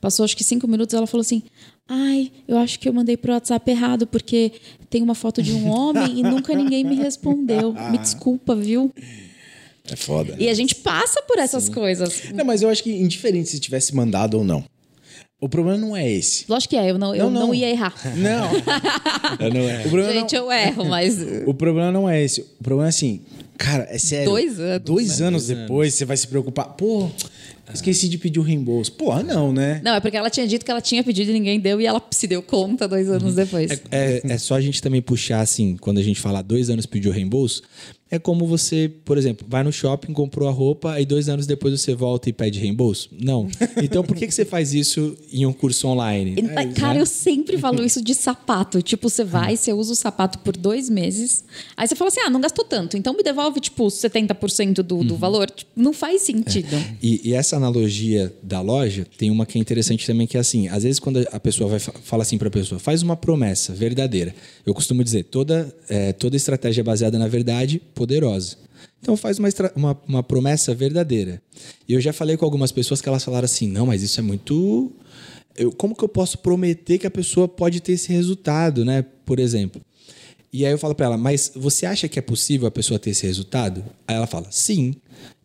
Passou acho que cinco minutos, ela falou assim: Ai, eu acho que eu mandei pro WhatsApp errado, porque tem uma foto de um homem e nunca ninguém me respondeu. Me desculpa, viu? É foda. E a gente passa por essas coisas. Não, mas eu acho que indiferente se tivesse mandado ou não. O problema não é esse. Lógico que é, eu não, eu Não, não. não. ia errar. Não. não é. o, problema Gente, eu erro, mas. não, o problema não é esse. O problema é assim, cara, é sério. Dois anos, Dois né? anos depois você vai se preocupar. Pô, Esqueci de pedir o reembolso. Porra, não, né? Não, é porque ela tinha dito que ela tinha pedido e ninguém deu e ela se deu conta dois anos depois. É, é só a gente também puxar assim, quando a gente fala dois anos pediu reembolso, é como você, por exemplo, vai no shopping, comprou a roupa, e dois anos depois você volta e pede reembolso? Não. Então por que, que você faz isso em um curso online? É Cara, eu sempre falo isso de sapato. Tipo, você vai, você usa o sapato por dois meses, aí você fala assim: ah, não gastou tanto, então me devolve, tipo, 70% do, do valor. Tipo, não faz sentido. É. E, e, essa analogia da loja tem uma que é interessante também, que é assim: às vezes quando a pessoa vai fala assim para a pessoa, faz uma promessa verdadeira. Eu costumo dizer, toda, é, toda estratégia baseada na verdade poderosa. Então faz uma, uma, uma, promessa verdadeira. E eu já falei com algumas pessoas que elas falaram assim, não, mas isso é muito. Eu, como que eu posso prometer que a pessoa pode ter esse resultado, né? Por exemplo. E aí eu falo para ela, mas você acha que é possível a pessoa ter esse resultado? Aí ela fala, sim,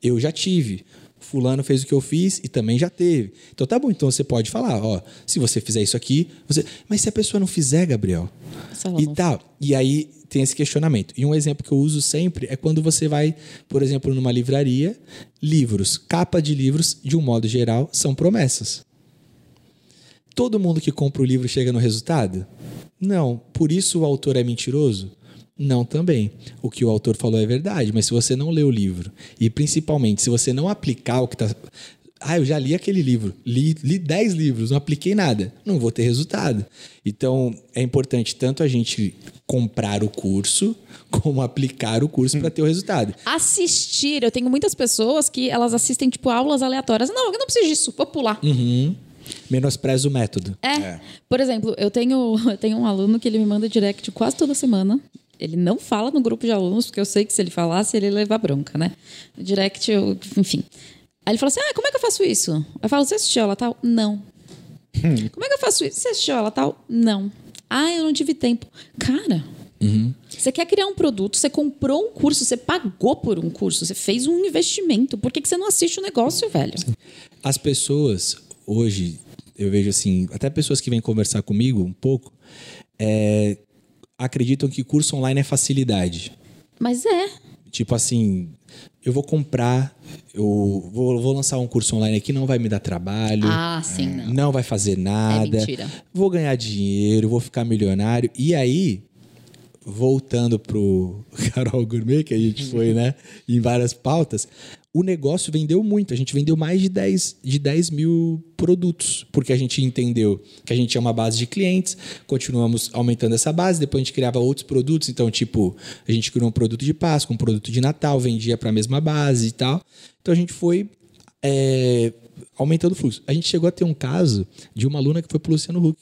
eu já tive fulano fez o que eu fiz e também já teve. Então tá bom, então você pode falar, ó, se você fizer isso aqui, você, mas se a pessoa não fizer, Gabriel, e tal. E aí tem esse questionamento. E um exemplo que eu uso sempre é quando você vai, por exemplo, numa livraria, livros, capa de livros, de um modo geral, são promessas. Todo mundo que compra o livro chega no resultado? Não. Por isso o autor é mentiroso? Não também. O que o autor falou é verdade, mas se você não lê o livro, e principalmente se você não aplicar o que está. Ah, eu já li aquele livro, li, li 10 livros, não apliquei nada, não vou ter resultado. Então, é importante tanto a gente comprar o curso, como aplicar o curso para ter o resultado. Assistir, eu tenho muitas pessoas que elas assistem, tipo, aulas aleatórias. Não, eu não preciso disso, vou pular. Uhum. Menospreza o método. É. é. Por exemplo, eu tenho, eu tenho um aluno que ele me manda direct quase toda semana ele não fala no grupo de alunos, porque eu sei que se ele falasse, ele ia levar bronca, né? No direct, eu, enfim. Aí ele falou assim: ah, como é que eu faço isso? Eu falo, você assistiu ela tal? Não. Hum. Como é que eu faço isso? Você assistiu ela tal? Não. Ah, eu não tive tempo. Cara, uhum. você quer criar um produto, você comprou um curso, você pagou por um curso, você fez um investimento. Por que, que você não assiste o negócio, velho? As pessoas, hoje, eu vejo assim, até pessoas que vêm conversar comigo um pouco, é, acreditam que curso online é facilidade. Mas é. Tipo assim, eu vou comprar, eu vou, vou, lançar um curso online aqui, não vai me dar trabalho. Ah, sim, não. Não vai fazer nada. É mentira. Vou ganhar dinheiro, vou ficar milionário. E aí, voltando pro Carol Gourmet, que a gente foi, né, em várias pautas, o negócio vendeu muito. A gente vendeu mais de 10, de 10 mil produtos, porque a gente entendeu que a gente tinha uma base de clientes, continuamos aumentando essa base, depois a gente criava outros produtos. Então, tipo, a gente criou um produto de Páscoa, um produto de Natal, vendia para a mesma base e tal. Então, a gente foi é, aumentando o fluxo. A gente chegou a ter um caso de uma aluna que foi pro Luciano Huck.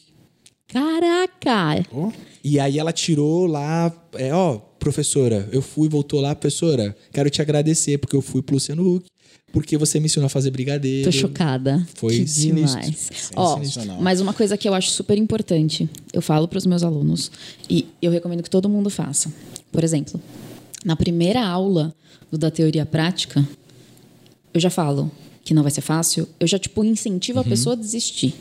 Caraca! Oh. E aí ela tirou lá, é, ó, professora, eu fui, voltou lá, professora, quero te agradecer porque eu fui pro Luciano Huck, porque você me ensinou a fazer brigadeiro. Tô chocada. Foi que sinistro. demais. Ó, mas uma coisa que eu acho super importante, eu falo para os meus alunos e eu recomendo que todo mundo faça. Por exemplo, na primeira aula do da teoria prática, eu já falo que não vai ser fácil, eu já tipo incentivo uhum. a pessoa a desistir.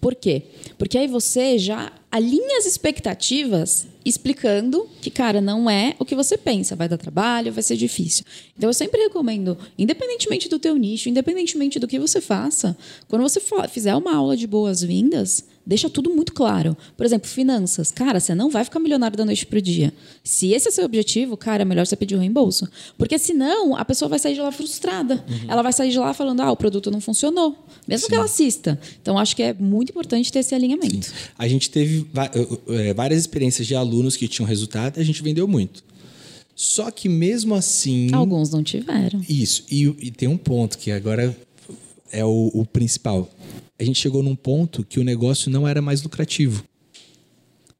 Por quê? Porque aí você já alinha as expectativas explicando que, cara, não é o que você pensa. Vai dar trabalho, vai ser difícil. Então, eu sempre recomendo, independentemente do teu nicho, independentemente do que você faça, quando você fizer uma aula de boas-vindas, deixa tudo muito claro. Por exemplo, finanças. Cara, você não vai ficar milionário da noite para o dia. Se esse é seu objetivo, cara, é melhor você pedir o um reembolso. Porque senão a pessoa vai sair de lá frustrada. Uhum. Ela vai sair de lá falando, ah, o produto não funcionou. Mesmo Sim. que ela assista. Então, acho que é muito importante ter esse alinhamento. Sim. A gente teve é, várias experiências de alunos que tinham resultado e a gente vendeu muito. Só que mesmo assim. Alguns não tiveram. Isso. E, e tem um ponto que agora é o, o principal a gente chegou num ponto que o negócio não era mais lucrativo.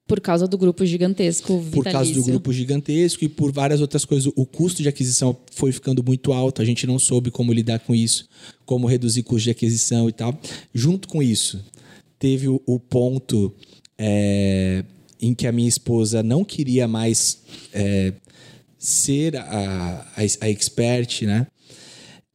Por causa do grupo gigantesco. Vitalício. Por causa do grupo gigantesco e por várias outras coisas. O custo de aquisição foi ficando muito alto, a gente não soube como lidar com isso, como reduzir custo de aquisição e tal. Junto com isso, teve o, o ponto é, em que a minha esposa não queria mais é, ser a, a, a expert, né?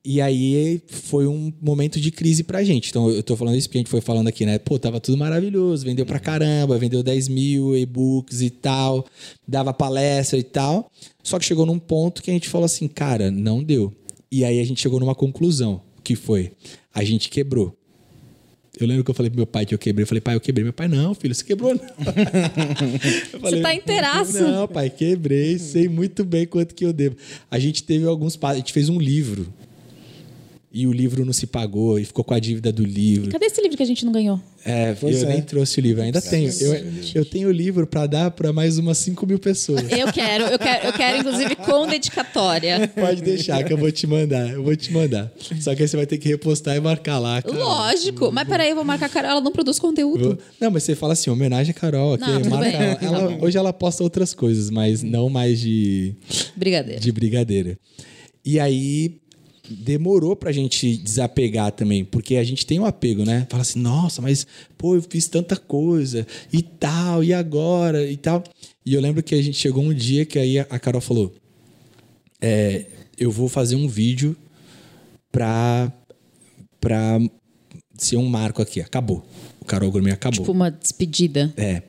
E aí foi um momento de crise pra gente. Então eu tô falando isso porque a gente foi falando aqui, né? Pô, tava tudo maravilhoso, vendeu pra caramba, vendeu 10 mil e-books e tal, dava palestra e tal. Só que chegou num ponto que a gente falou assim, cara, não deu. E aí a gente chegou numa conclusão que foi? A gente quebrou. Eu lembro que eu falei pro meu pai que eu quebrei. Eu falei, pai, eu quebrei. Meu pai, não, filho, você quebrou não. Falei, tá inteiraço. Não, pai, quebrei. Sei muito bem quanto que eu devo. A gente teve alguns... pa- A gente fez um livro. E o livro não se pagou. E ficou com a dívida do livro. Cadê esse livro que a gente não ganhou? É, Pois eu é. nem trouxe o livro. Ainda tenho. Eu, eu tenho o livro para dar para mais umas 5 mil pessoas. Eu quero, eu quero, eu quero, inclusive, com dedicatória. Pode deixar que eu vou te mandar. Eu vou te mandar. Só que aí você vai ter que repostar e marcar lá. cara. Lógico. Mas peraí, eu vou marcar a Carol, ela não produz conteúdo. Vou- Não, mas você fala assim, homenagem a Carol. aqui, Não, tudo marca bem. ela. Tá Ela- bom. hoje ela posta outras coisas, mas não mais de, Brigadeiro. de brigadeira. E aí demorou pra gente desapegar também, porque a gente tem um apego, né? Fala assim, nossa, mas pô, eu fiz tanta coisa e tal, e agora e tal. E eu lembro que a gente chegou um dia que aí a Carol falou: é, eu vou fazer um vídeo pra, pra ser um marco aqui. Acabou. O Carol Gourmet acabou. Tipo uma despedida. É.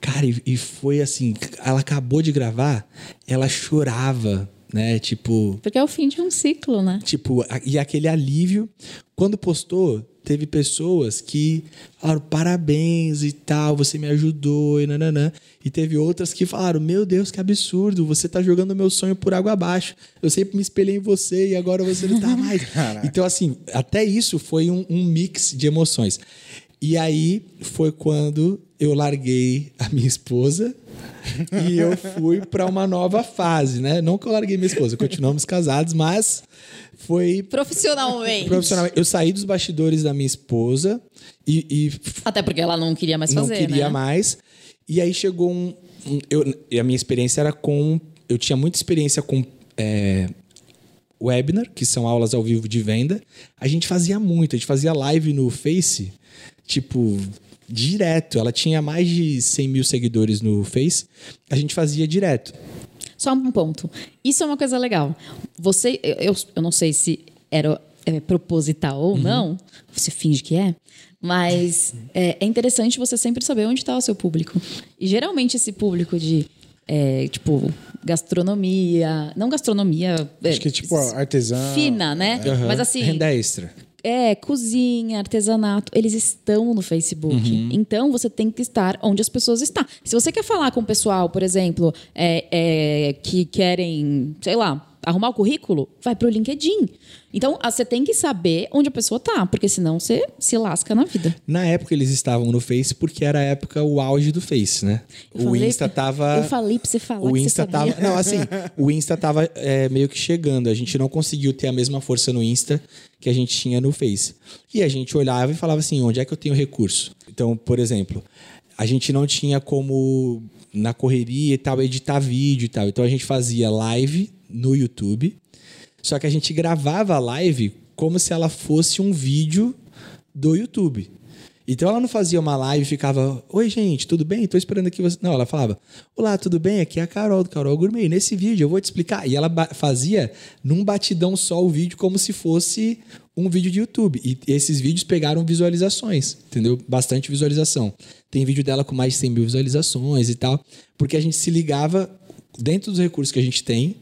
Cara, e, e foi assim, ela acabou de gravar, ela chorava, né? Tipo, Porque é o fim de um ciclo, né? tipo, e aquele alívio. Quando postou, teve pessoas que falaram parabéns e tal, você me ajudou e nananã. E teve outras que falaram, meu Deus, que absurdo, você tá jogando meu sonho por água abaixo. Eu sempre me espelhei em você e agora você não tá mais. então, assim, até isso foi um, um mix de emoções. E aí foi quando eu larguei a minha esposa e eu fui para uma nova fase, né? Não que eu larguei minha esposa, continuamos casados, mas foi Profissionalmente. profissionalmente. Eu saí dos bastidores da minha esposa e, e Até porque ela não queria mais não fazer, queria né? mais. E aí chegou um. um- eu, a minha experiência era com. Eu tinha muita experiência com é, webinar, que são aulas ao vivo de venda. A gente fazia muito, a gente fazia live no Face, tipo, direto. Ela tinha mais de 100 mil seguidores no Face. A gente fazia direto. Só um ponto. Isso é uma coisa legal. Você, eu, eu, eu não sei se era é, proposital Uhum. ou não, você finge que é, mas é, é interessante você sempre saber onde está o seu público. E geralmente esse público de, é, tipo, gastronomia, não gastronomia. é, Acho que tipo artesã. Fina, né? Mas assim. Renda extra. É, cozinha, artesanato, eles estão no Facebook. Uhum. Então você tem que estar onde as pessoas estão. Se você quer falar com o pessoal, por exemplo, é, é, que querem, sei lá, arrumar o currículo, vai pro LinkedIn. Então ah, você tem que saber onde a pessoa tá, porque senão você se lasca na vida. Na época eles estavam no Face porque era a época o auge do Face, né? Eu o falei- Insta tava. Eu falei pra você falar O Insta tava. Não, assim, o Insta tava é, meio que chegando. A gente não conseguiu ter a mesma força no Insta que a gente tinha no Face. E a gente olhava e falava assim: onde é que eu tenho recurso? Então, por exemplo, a gente não tinha como, na correria e tal, editar vídeo e tal. Então a gente fazia live no YouTube. Só que a gente gravava a live como se ela fosse um vídeo do YouTube. Então ela não fazia uma live e ficava, oi gente, tudo bem? Tô esperando aqui você. Não, ela falava, olá, tudo bem? Aqui é a Carol do Carol Gourmet. Nesse vídeo eu vou te explicar. E ela fazia num batidão só o vídeo como se fosse um vídeo de YouTube. E esses vídeos pegaram visualizações, entendeu? Bastante visualização. Tem vídeo dela com mais de 100 mil visualizações e tal, porque a gente se ligava dentro dos recursos que a gente tem,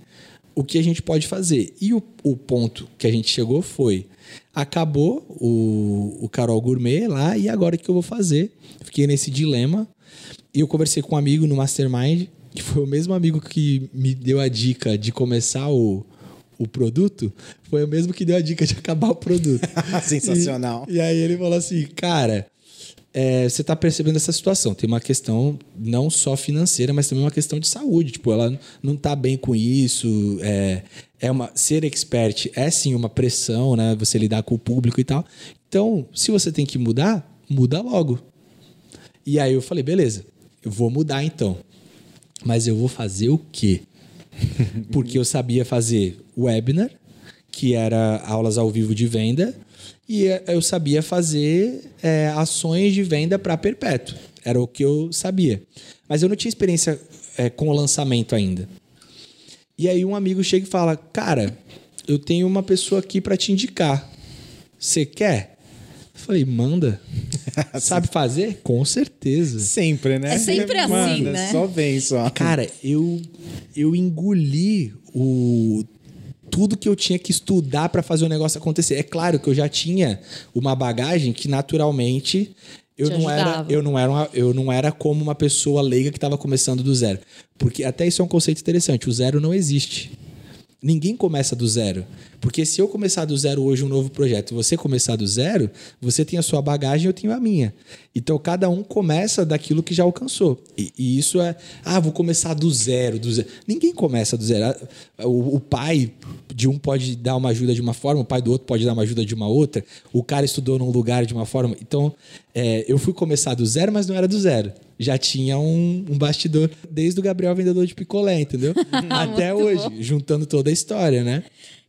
o que a gente pode fazer. E o, o ponto que a gente chegou foi: acabou o, o Carol Gourmet lá, e agora o que eu vou fazer? Fiquei nesse dilema. E eu conversei com um amigo no Mastermind, que foi o mesmo amigo que me deu a dica de começar o, o produto, foi o mesmo que deu a dica de acabar o produto. Sensacional. E, e aí ele falou assim, cara, é, você está percebendo essa situação. Tem uma questão não só financeira, mas também uma questão de saúde. Tipo, ela não está bem com isso. É, é uma ser expert é sim uma pressão, né? Você lidar com o público e tal. Então, se você tem que mudar, muda logo. E aí eu falei, beleza, eu vou mudar então. Mas eu vou fazer o quê? Porque eu sabia fazer webinar, que era aulas ao vivo de venda, e eu sabia fazer é, ações de venda para perpétuo. Era o que eu sabia. Mas eu não tinha experiência é, com o lançamento ainda. E aí um amigo chega e fala: Cara, eu tenho uma pessoa aqui para te indicar. Você quer? Eu falei, manda. Sabe fazer? Com certeza. Sempre, né? É sempre assim, Manda, né? Só vem, só. Cara, eu, eu engoli o tudo que eu tinha que estudar para fazer o negócio acontecer. É claro que eu já tinha uma bagagem que naturalmente eu não era, ajudava. eu não era, uma- eu não era como uma pessoa leiga que estava começando do zero. Porque até isso é um conceito interessante. O zero não existe. Ninguém começa do zero. Porque se eu começar do zero hoje um novo projeto e você começar do zero, você tem a sua bagagem, eu tenho a minha. Então cada um começa daquilo que já alcançou. E, e isso é, ah, vou começar do zero, do zero. Ninguém começa do zero. Ah, O, o pai de um pode dar uma ajuda de uma forma, o pai do outro pode dar uma ajuda de uma outra. O cara estudou num lugar de uma forma. Então é, eu fui começar do zero, mas não era do zero. Já tinha um, um bastidor desde o Gabriel vendedor de picolé, entendeu? Até hoje, juntando toda a história, né?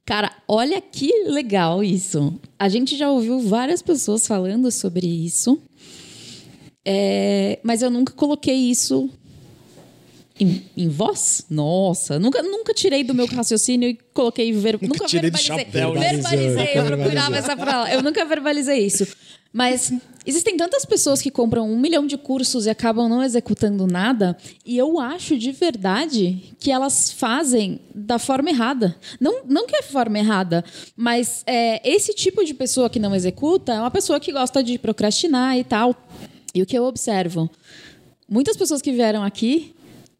Cara, olha que legal isso. A gente já ouviu várias pessoas falando sobre isso, É, mas eu nunca coloquei isso em, em voz. Nossa, nunca, nunca tirei do meu raciocínio e coloquei ver, nunca tirei do verbalizei. chapéu, né? verbalizei, eu procurava essa palavra. Eu nunca verbalizei isso. Mas existem tantas pessoas que compram um milhão de cursos e acabam não executando nada, e eu acho de verdade que elas fazem da forma errada. Não, não que é forma errada, mas é, esse tipo de pessoa que não executa é uma pessoa que gosta de procrastinar e tal. E o que eu observo? Muitas pessoas que vieram aqui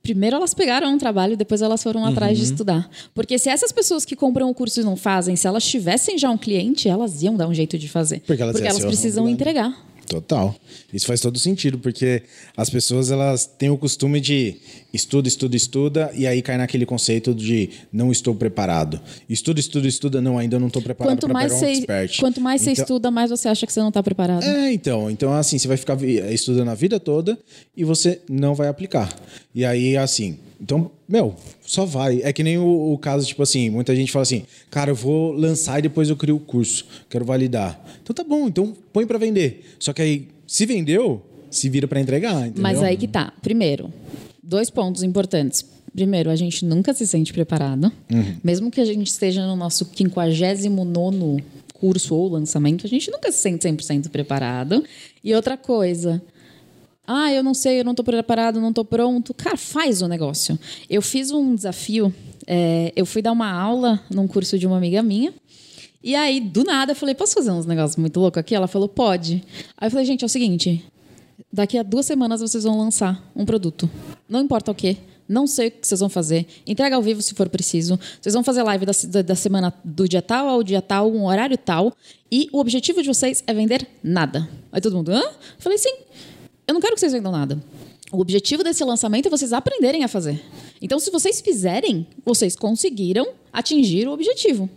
Primeiro elas pegaram um trabalho, depois elas foram atrás de Uhum. estudar. Porque se essas pessoas que compram o curso e não fazem, se elas tivessem já um cliente, elas iam dar um jeito de fazer. Porque elas iam ser precisam entregar. Total. Isso faz todo sentido, porque as pessoas elas têm o costume de estuda, estuda, estuda, e aí cai naquele conceito de não estou preparado. Estuda, estuda, estuda, não, ainda não estou preparado para mais, pegar um você, expert. quanto mais você Então- estuda, mais você acha que você não está preparado. É, então. Então, assim, você vai ficar vi- estudando a vida toda e você não vai aplicar. E aí, assim. Então, meu, só vai. É que nem o, o caso, tipo assim, muita gente fala assim, cara, eu vou lançar e depois eu crio o curso. Quero validar. Então tá bom, então põe pra vender. Só que aí, se vendeu, se vira pra entregar, entendeu? Mas aí que tá. Primeiro, dois pontos importantes. Primeiro, a gente nunca se sente preparado. Uhum. Mesmo que a gente esteja no nosso 59 curso ou lançamento, a gente nunca se sente 100% preparado. E outra coisa, ah, eu não sei, eu não tô preparado, não tô pronto. Cara, faz o negócio. Eu fiz um desafio, é, eu fui dar uma aula num curso de uma amiga minha. E aí, do nada, eu falei, posso fazer uns negócios muito loucos aqui? Ela falou, pode. Aí eu falei, gente, é o seguinte, daqui a duas semanas vocês vão lançar um produto. Não importa o quê. Não sei o que vocês vão fazer. Entrega ao vivo se for preciso. Vocês vão fazer live da, da- da semana do dia tal ao dia tal, um horário tal. E o objetivo de vocês é vender nada. Aí todo mundo, hã? Eu falei, sim. Eu não quero que vocês vendam nada. O objetivo desse lançamento é vocês aprenderem a fazer. Então, se vocês fizerem, vocês conseguiram atingir o objetivo.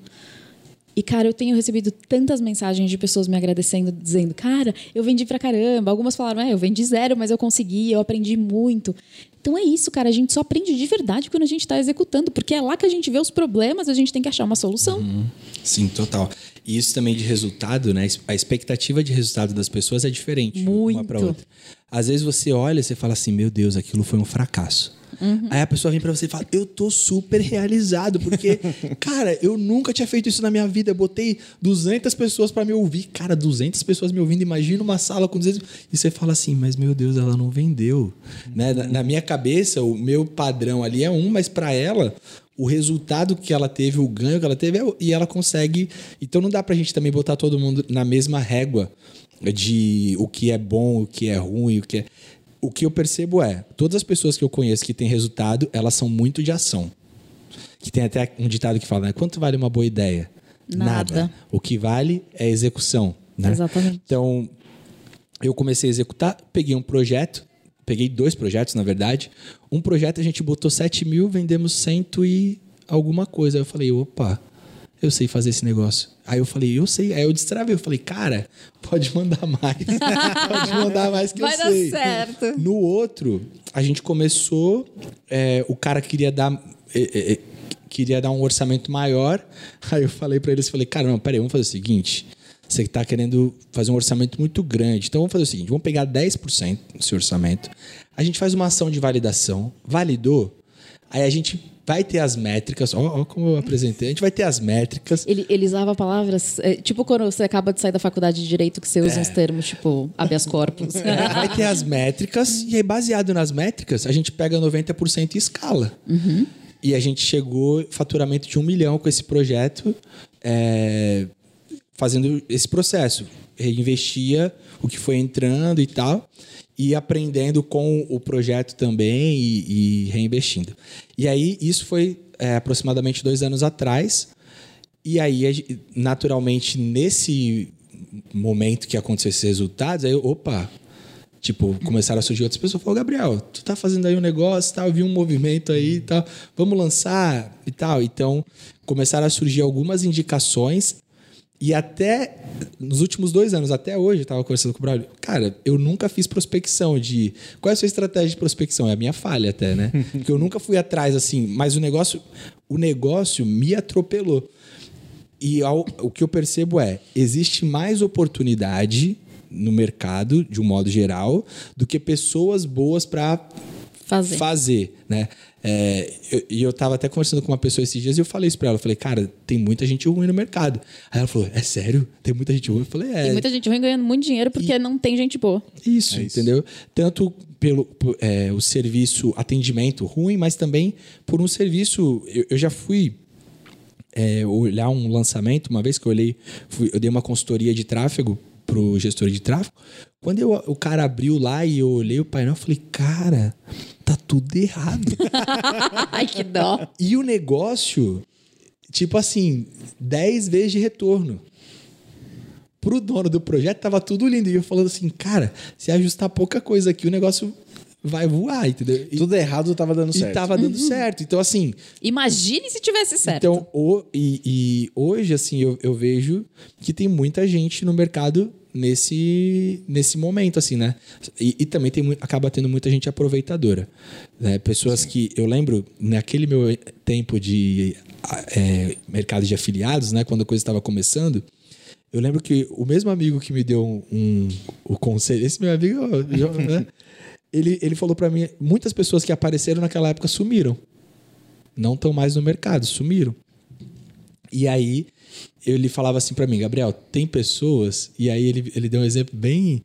E, cara, eu tenho recebido tantas mensagens de pessoas me agradecendo, dizendo, cara, eu vendi pra caramba. Algumas falaram, é, eu vendi zero, mas eu consegui, eu aprendi muito. Então é isso, cara. A gente só aprende de verdade quando a gente está executando, porque é lá que a gente vê os problemas a gente tem que achar uma solução. Sim, total. E isso também de resultado, né? A expectativa de resultado das pessoas é diferente uma Muito. para outra. Às vezes você olha e você fala assim: "Meu Deus, aquilo foi um fracasso". Uhum. Aí a pessoa vem pra você e fala: "Eu tô super realizado, porque cara, eu nunca tinha feito isso na minha vida. Eu botei 200 pessoas pra me ouvir. Cara, 200 pessoas me ouvindo. Imagina uma sala com 200 e você fala assim: "Mas meu Deus, ela não vendeu". Né? Na, na minha cabeça, o meu padrão ali é um, mas pra ela o resultado que ela teve, o ganho que ela teve, é- e ela consegue. Então não dá pra gente também botar todo mundo na mesma régua de o que é bom, o que é ruim, o que é. O que eu percebo é, todas as pessoas que eu conheço que têm resultado, elas são muito de ação. Que tem até um ditado que fala, né? Quanto vale uma boa ideia? Nada. O que vale é execução. Né? Exatamente. Então, eu comecei a executar, peguei um projeto, peguei dois projetos, na verdade. Um projeto a gente botou 7 mil, vendemos cento e alguma coisa. Aí eu falei, opa, eu sei fazer esse negócio. Aí eu falei, eu sei. Aí eu destravei, eu falei, cara, pode mandar mais. pode mandar mais que Vai eu dar sei. certo. No outro, a gente começou, é, o cara queria dar. é, é, é, queria dar um orçamento maior. Aí eu falei pra eles, falei, cara, não, peraí, vamos fazer o seguinte. Você tá querendo fazer um orçamento muito grande. Então vamos fazer o seguinte: vamos pegar 10% do seu orçamento. A gente faz uma ação de validação. Validou. Aí a gente vai ter as métricas. Ó, ó como eu apresentei. A gente vai ter as métricas. Ele, ele usava palavras, é, tipo quando você acaba de sair da faculdade de Direito, que você usa uns termos, tipo, habeas corpus. É, vai ter as métricas, e aí, baseado nas métricas, a gente pega 90% e escala. E a gente chegou faturamento de um milhão com esse projeto, é, fazendo esse processo. Reinvestia o que foi entrando e tal, e aprendendo com o projeto também e, e reinvestindo. E aí, isso foi é, aproximadamente dois anos atrás. E aí, naturalmente, nesse momento que aconteceu esses resultados, aí, opa, Tipo, começaram a surgir outras pessoas. Falou, Gabriel, tu tá fazendo aí um negócio, tal, eu vi um movimento aí e tal, vamos lançar e tal. Então, começaram a surgir algumas indicações e até nos últimos dois anos, até hoje, eu tava conversando com o Braulio, cara, eu nunca fiz prospecção de. Qual é a sua estratégia de prospecção? É a minha falha até, né? Porque eu nunca fui atrás assim, mas o negócio, o negócio me atropelou. E ao, o que eu percebo é, existe mais oportunidade no mercado, de um modo geral, do que pessoas boas para Fazer. fazer, né? É, eu- E eu, tava até conversando com uma pessoa esses dias e eu falei isso pra ela. Eu falei, cara, tem muita gente ruim no mercado. Aí ela falou, é sério? Tem muita gente ruim? Eu falei, é. Tem muita gente ruim ganhando muito dinheiro porque não tem gente boa. Isso, É isso. entendeu? Tanto pelo é, o serviço atendimento ruim, mas também por um serviço. Eu, eu já fui é, olhar um lançamento, uma vez que eu olhei, fui- eu dei uma consultoria de tráfego pro gestor de tráfego. Quando eu- o cara abriu lá e eu olhei o painel, eu falei, cara, tá tudo errado. Ai, que dó. E o negócio, tipo assim, 10 vezes de retorno. Pro dono do projeto tava tudo lindo. E eu falando assim, cara, se ajustar pouca coisa aqui, o negócio vai voar, entendeu? E, Tudo errado tava dando e certo. tava dando certo. Então, assim, Imagine se tivesse certo. então, o, e, e hoje, assim, eu, eu vejo que tem muita gente no mercado nesse, nesse momento, assim, né? E, e também tem, acaba tendo muita gente aproveitadora. Né? Pessoas que, eu lembro, naquele meu tempo de é, mercado de afiliados, né? Quando a coisa estava começando, eu lembro que o mesmo amigo que me deu um, um- o conselho, esse meu amigo, né? ele, ele falou para mim, muitas pessoas que apareceram naquela época sumiram não estão mais no mercado, sumiram. E aí ele falava assim pra mim, Gabriel, tem pessoas, e aí ele, ele deu um exemplo bem.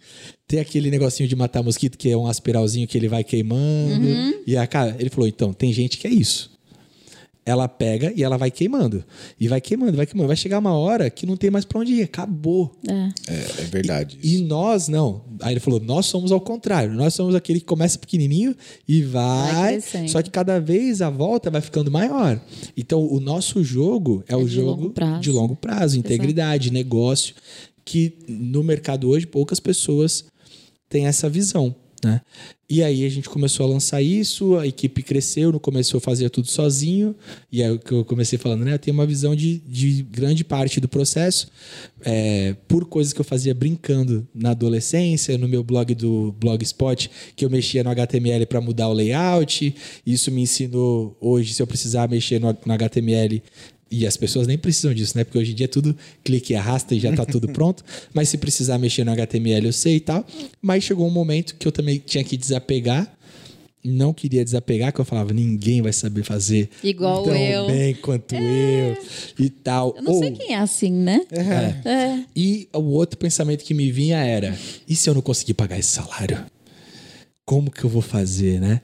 Tem aquele negocinho de matar mosquito que é um aspiralzinho que ele vai queimando. E a cara, ele falou: então, tem gente que é isso. Ela pega e ela vai queimando. E vai queimando, vai queimando. Vai chegar uma hora que não tem mais pra onde ir, acabou. É. É, é verdade. E isso. nós não. Aí ele falou: nós somos ao contrário. Nós somos aquele que começa pequenininho e Vai vai. só que cada vez a volta vai ficando maior. Então o nosso jogo é, o de jogo longo prazo. de longo prazo, integridade, negócio, que no mercado hoje poucas pessoas têm essa visão. Né? E aí a gente começou a lançar isso, a equipe cresceu, no começo eu fazia tudo sozinho, e aí o que eu comecei falando, né? Eu tenho uma visão de, de grande parte do processo, é, por coisas que eu fazia brincando na adolescência, no meu blog do Blogspot, que eu mexia no HTML para mudar o layout. Isso me ensinou hoje, se eu precisar mexer no, no HTML, e as pessoas nem precisam disso, né? Porque hoje em dia é tudo clique e arrasta e já tá tudo pronto. Mas se precisar mexer no HTML, eu sei e tal. Mas chegou um momento que eu também tinha que desapegar. Não queria desapegar, que eu falava, ninguém vai saber fazer Igual tão eu. bem quanto eu e tal. Eu não sei Ou- quem é assim, né? É. e o outro pensamento que me vinha era: e se eu não conseguir pagar esse salário? Como que eu vou fazer, né?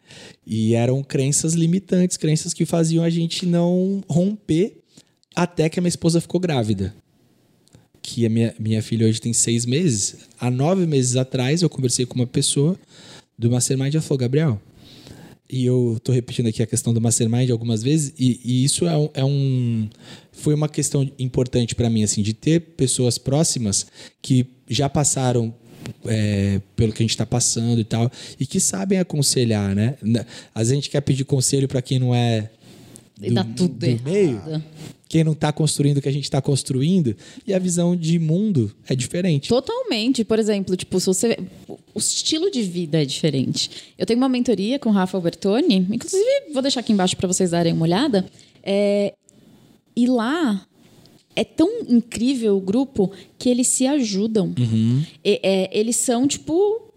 E eram crenças limitantes, crenças que faziam a gente não romper até que a minha esposa ficou grávida. Que a minha, minha filha hoje tem seis meses. Há nove meses atrás, eu conversei com uma pessoa do Mastermind e ela falou: Gabriel, e eu tô repetindo aqui a questão do mastermind algumas vezes e, e isso é um, é um- foi uma questão importante para mim assim de ter pessoas próximas que já passaram é, pelo que a gente está passando e tal e que sabem aconselhar né às vezes a gente quer pedir conselho para quem não é E dá tudo do errado. meio quem não está construindo o que a gente está construindo e a visão de mundo é diferente Totalmente. Por exemplo, tipo, se você. O estilo de vida é diferente. Eu tenho uma mentoria com o Rafa Albertoni, inclusive vou deixar aqui embaixo para vocês darem uma olhada. É, E lá é tão incrível o grupo que eles se ajudam. E- é, eles são, tipo,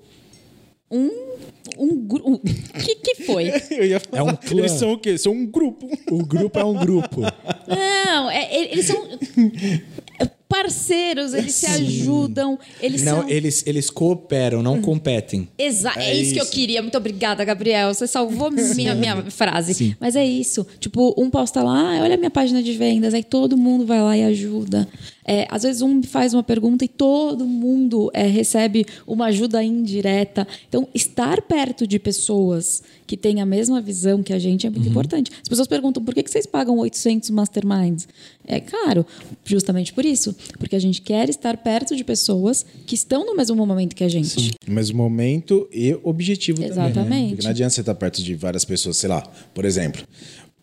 um. Um grupo. O que, que foi? Eu ia falar, É um clã. Eles são o quê? São um grupo. o grupo é um grupo Não, é- é- eles são parceiros, eles se ajudam, eles Não, são... eles, eles cooperam, não competem. Exa é, isso, que eu queria. Muito obrigada, Gabriel. Você salvou minha, minha frase. Sim. Mas é isso. Tipo, um posta lá, ah, olha a minha página de vendas. Aí todo mundo vai lá e ajuda. É, às vezes um faz uma pergunta e todo mundo é, recebe uma ajuda indireta. Então, estar perto de pessoas que têm a mesma visão que a gente é muito importante. As pessoas perguntam por que vocês pagam 800 masterminds? É caro, justamente por isso. Porque a gente quer estar perto de pessoas que estão no mesmo momento que a gente. No mesmo momento e objetivo também. né? Exatamente. Porque não adianta você estar perto de várias pessoas, sei lá, por exemplo.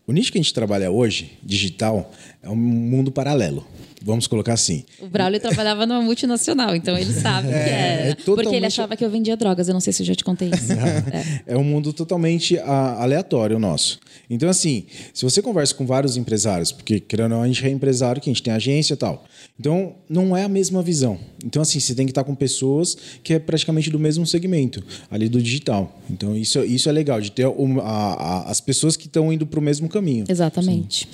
O nicho que a gente trabalha hoje, digital, é um mundo paralelo. Vamos colocar assim. O Braulio trabalhava numa multinacional, então ele sabe o que É, é. é Porque ele totalmente- achava que eu vendia drogas. Eu não sei se eu já te contei isso. É. É um mundo totalmente a- aleatório o nosso. Então, assim, se você conversa com vários empresários, porque querendo ou não, a gente é empresário, que a gente tem agência e tal. Então, não é a mesma visão. Então, assim, você tem que estar com pessoas que é praticamente do mesmo segmento, ali do digital. Então, isso, isso é legal, de ter a- a- as pessoas que estão indo para o mesmo caminho. Exatamente.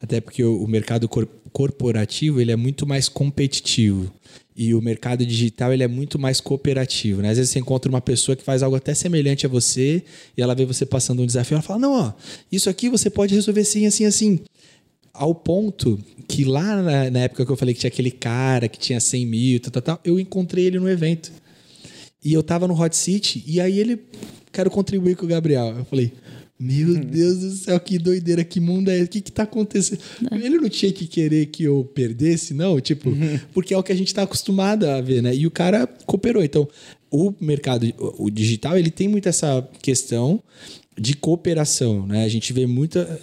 Até porque o, mercado cor- corporativo ele é muito mais competitivo. E o mercado digital ele é muito mais cooperativo. Né? Às vezes você encontra uma pessoa que faz algo até semelhante a você e ela vê você passando um desafio ela fala: Não, ó, isso aqui você pode resolver assim, assim, assim. Ao ponto que lá na, na época que eu falei que tinha aquele cara que tinha 100 mil, tal, tal, tal, eu encontrei ele no evento. E eu tava no Hot City e aí ele, quero contribuir com o Gabriel. Eu falei, meu Deus do céu, que doideira, que mundo é esse? O que que tá acontecendo? Ele não tinha que querer que eu perdesse, não, tipo, porque é o que a gente tá acostumado a ver, né? E o cara cooperou. Então, o mercado, o o digital, ele tem muito essa questão de cooperação, né? A gente vê muita...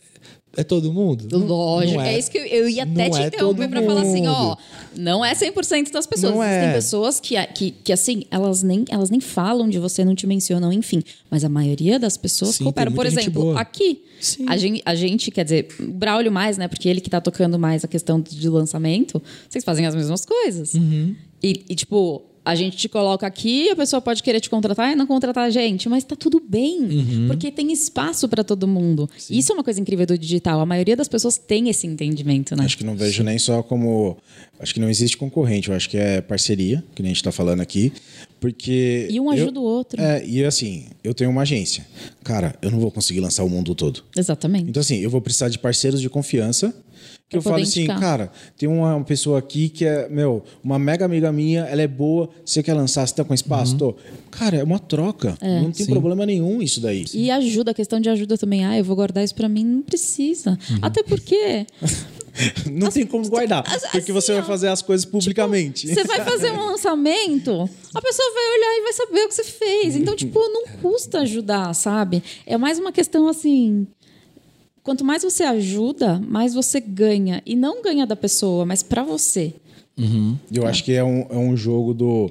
É todo mundo? Lógico. não é. isso que eu, eu ia até Não te é interromper pra falar assim, ó, não é 100% das pessoas. Não Existem é. pessoas que, que, que, assim, elas nem, elas nem falam de você, não te mencionam, enfim. Mas a maioria das pessoas Sim, cooperam. Por exemplo, aqui, Sim. a gente, a gente, quer dizer, o Braulio mais, né? Porque ele que tá tocando mais a questão de lançamento, vocês fazem as mesmas coisas. Uhum. E, e, tipo, a gente te coloca aqui, a pessoa pode querer te contratar e não contratar a gente, mas tá tudo bem, Uhum. porque tem espaço para todo mundo. Isso é uma coisa incrível do digital. A maioria das pessoas tem esse entendimento, né? Acho que não vejo nem só como. Acho que não existe concorrente, eu acho que é parceria, que nem a gente está falando aqui. Porque. E um eu- ajuda o outro. É, e assim, eu tenho uma agência. Cara, eu não vou conseguir lançar o mundo todo. Exatamente. Então, assim, eu vou precisar de parceiros de confiança. Que eu falo assim, cara, tem uma pessoa aqui que é, meu, uma mega amiga minha, ela é boa, você quer lançar, você tá com espaço? Tô. Cara, é uma troca. não tem Sim. problema nenhum isso daí. E ajuda, a questão de ajuda também. Ah, eu vou guardar isso pra mim. Não precisa. Uhum. Até porque Não tem como guardar, as- porque você assim, vai ó, fazer as coisas publicamente. você vai fazer um lançamento, a pessoa vai olhar e vai saber o que você fez. Então, tipo, não custa ajudar, sabe? É mais uma questão assim. Quanto mais você ajuda, mais você ganha. E não ganha da pessoa, mas pra você. Eu acho que é um, é um jogo do.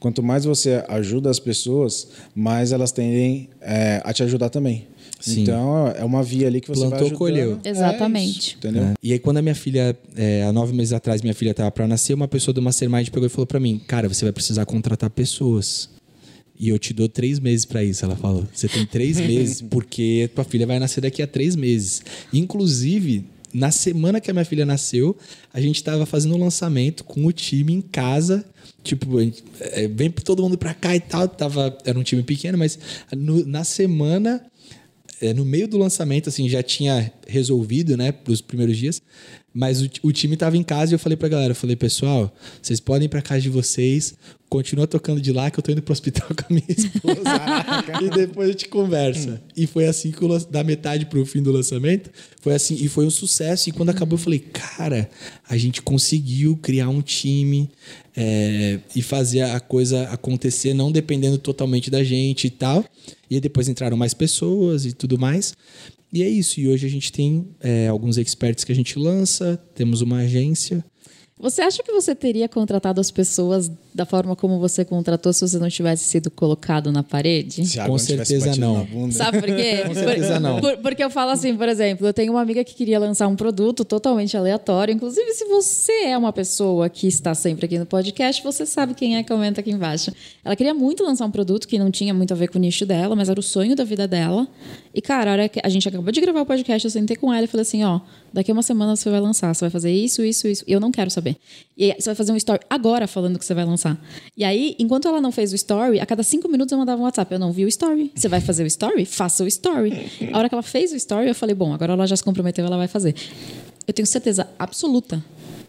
Quanto mais você ajuda as pessoas, mais elas tendem é, a te ajudar também. Sim. Então é uma via ali que você vai Plantou, ajudando. colheu. É Exatamente. isso, entendeu? É. E aí, quando a minha filha, é, há nove meses atrás, minha filha estava para nascer, uma pessoa do Mastermind pegou e falou para mim: Cara, você vai precisar contratar pessoas. E eu te dou três meses para isso. Ela falou: Você tem três meses, porque tua filha vai nascer daqui a três meses. Inclusive, na semana que a minha filha nasceu, a gente estava fazendo um lançamento com o time em casa. Tipo, gente, é, vem todo mundo pra cá e tal. Tava, era um time pequeno, mas no- na semana é, no meio do lançamento, assim, já tinha resolvido, né, pros primeiros dias, mas o, o time tava em casa e eu falei pra galera, eu falei, pessoal, vocês podem ir pra casa de vocês, continua tocando de lá que eu tô indo pro hospital com a minha esposa e depois a gente conversa. E foi assim que da metade pro fim do lançamento, foi assim, e foi um sucesso. E quando acabou, eu falei, cara, a gente conseguiu criar um time é, e fazer a coisa acontecer, não dependendo totalmente da gente e tal. E depois entraram mais pessoas e tudo mais. E é isso. E hoje a gente tem é, alguns experts que a gente lança, temos uma agência. Você acha que você teria contratado as pessoas da forma como você contratou se você não tivesse sido colocado na parede? Se Com certeza não. Sabe por quê? Com certeza não. Por- porque eu falo assim, por exemplo, eu tenho uma amiga que queria lançar um produto totalmente aleatório. Inclusive, se você é uma pessoa que está sempre aqui no podcast, você sabe quem é, comenta aqui embaixo. Ela queria muito lançar um produto que não tinha muito a ver com o nicho dela, mas era o sonho da vida dela. E, cara, a hora que a gente acabou de gravar o podcast, eu sentei com ela e falei assim: ó, daqui a uma semana você vai lançar, você vai fazer isso, isso, isso. E eu não quero saber. E aí, você vai fazer um story agora falando que você vai lançar. E aí, enquanto ela não fez o story, a cada cinco minutos eu mandava um WhatsApp. Eu não vi o story. Você vai fazer o story? Faça o story. A hora que ela fez o story, eu falei: bom, agora ela já se comprometeu, ela vai fazer. Eu tenho certeza absoluta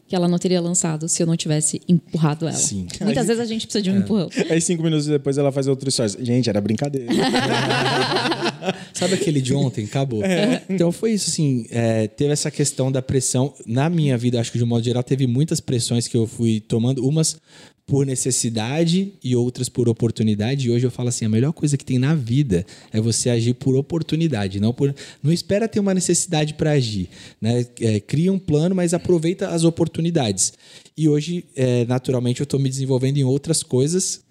que ela não teria lançado se eu não tivesse empurrado ela. Sim. Muitas vezes a gente precisa de um empurrão. Aí cinco minutos depois ela faz outro stories. Gente, era brincadeira. Sabe aquele de ontem? Acabou. Então foi isso, assim. é, teve essa questão da pressão. Na minha vida, acho que de um modo geral, teve muitas pressões que eu fui tomando. Umas por necessidade e outras por oportunidade. E hoje eu falo assim: a melhor coisa que tem na vida é você agir por oportunidade. Não, por, não espera ter uma necessidade para agir. Né? É, cria um plano, mas aproveita as oportunidades. E hoje, é, naturalmente, eu estou me desenvolvendo em outras coisas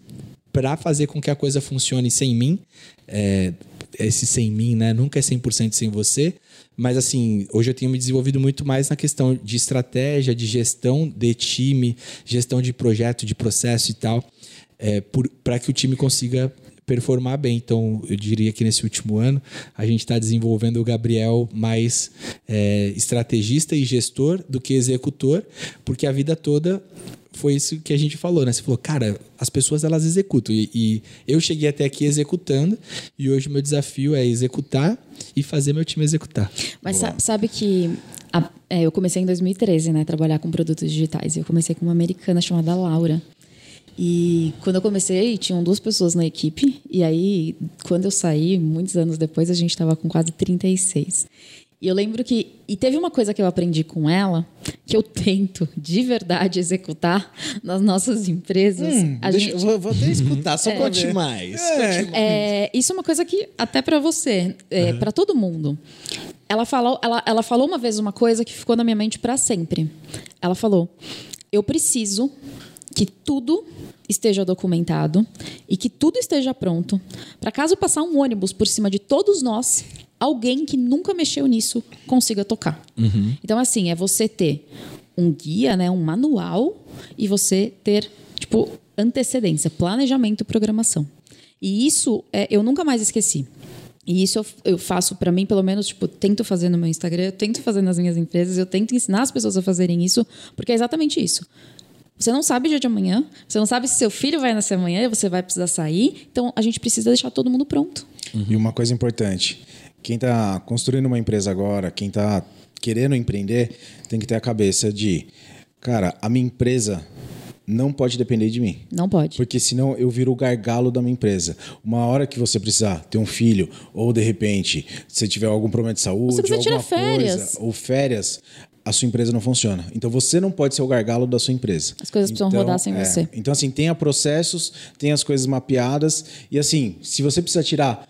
para fazer com que a coisa funcione sem mim. É, esse sem mim, né? Nunca é 100% sem você. Mas, assim, hoje eu tenho me desenvolvido muito mais na questão de estratégia, de gestão de time, gestão de projeto, de processo e tal, é, para que o time consiga performar bem. Então, eu diria que nesse último ano, a gente está desenvolvendo o Gabriel mais é, estrategista e gestor do que executor, porque a vida toda foi isso que a gente falou, né? Você falou, cara, as pessoas elas executam. E, e eu cheguei até aqui executando, e hoje o meu desafio é executar e fazer meu time executar. Mas sa- sabe que a- é, eu comecei em 2013, né, a trabalhar com produtos digitais. Eu comecei com uma americana chamada Laura. E quando eu comecei, tinham duas pessoas na equipe. E aí, quando eu saí, muitos anos depois, a gente estava com quase 36. E eu lembro que. E teve uma coisa que eu aprendi com ela, que eu tento de verdade executar nas nossas empresas. a Deixa- gente, vou, vou até escutar, só pra Conte ver. mais. é, isso é uma coisa que, até para você, é, para todo mundo. Ela falou, ela, ela falou uma vez uma coisa que ficou na minha mente para sempre. Ela falou: Eu preciso que tudo esteja documentado e que tudo esteja pronto para caso passar um ônibus por cima de todos nós, alguém que nunca mexeu nisso consiga tocar. Então, assim, é você ter um guia, né, um manual e você ter, tipo, antecedência, planejamento, programação. E isso é, eu nunca mais esqueci. E isso eu, eu faço para mim, pelo menos, tipo, tento fazer no meu Instagram, eu tento fazer nas minhas empresas, eu tento ensinar as pessoas a fazerem isso, porque é exatamente isso. Você não sabe o dia de amanhã, você não sabe se seu filho vai nascer amanhã e você vai precisar sair, então a gente precisa deixar todo mundo pronto. E uma coisa importante: quem está construindo uma empresa agora, quem está querendo empreender, tem que ter a cabeça de, cara, a minha empresa não pode depender de mim. Não pode. Porque senão eu viro o gargalo da minha empresa. Uma hora que você precisar ter um filho, ou de repente, se tiver algum problema de saúde, Você precisa alguma férias. coisa, ou férias, a sua empresa não funciona. Então você não pode ser o gargalo da sua empresa. As coisas precisam Então, rodar sem é, você. Então, assim, tenha processos, tenha as coisas mapeadas. E assim, se você precisa tirar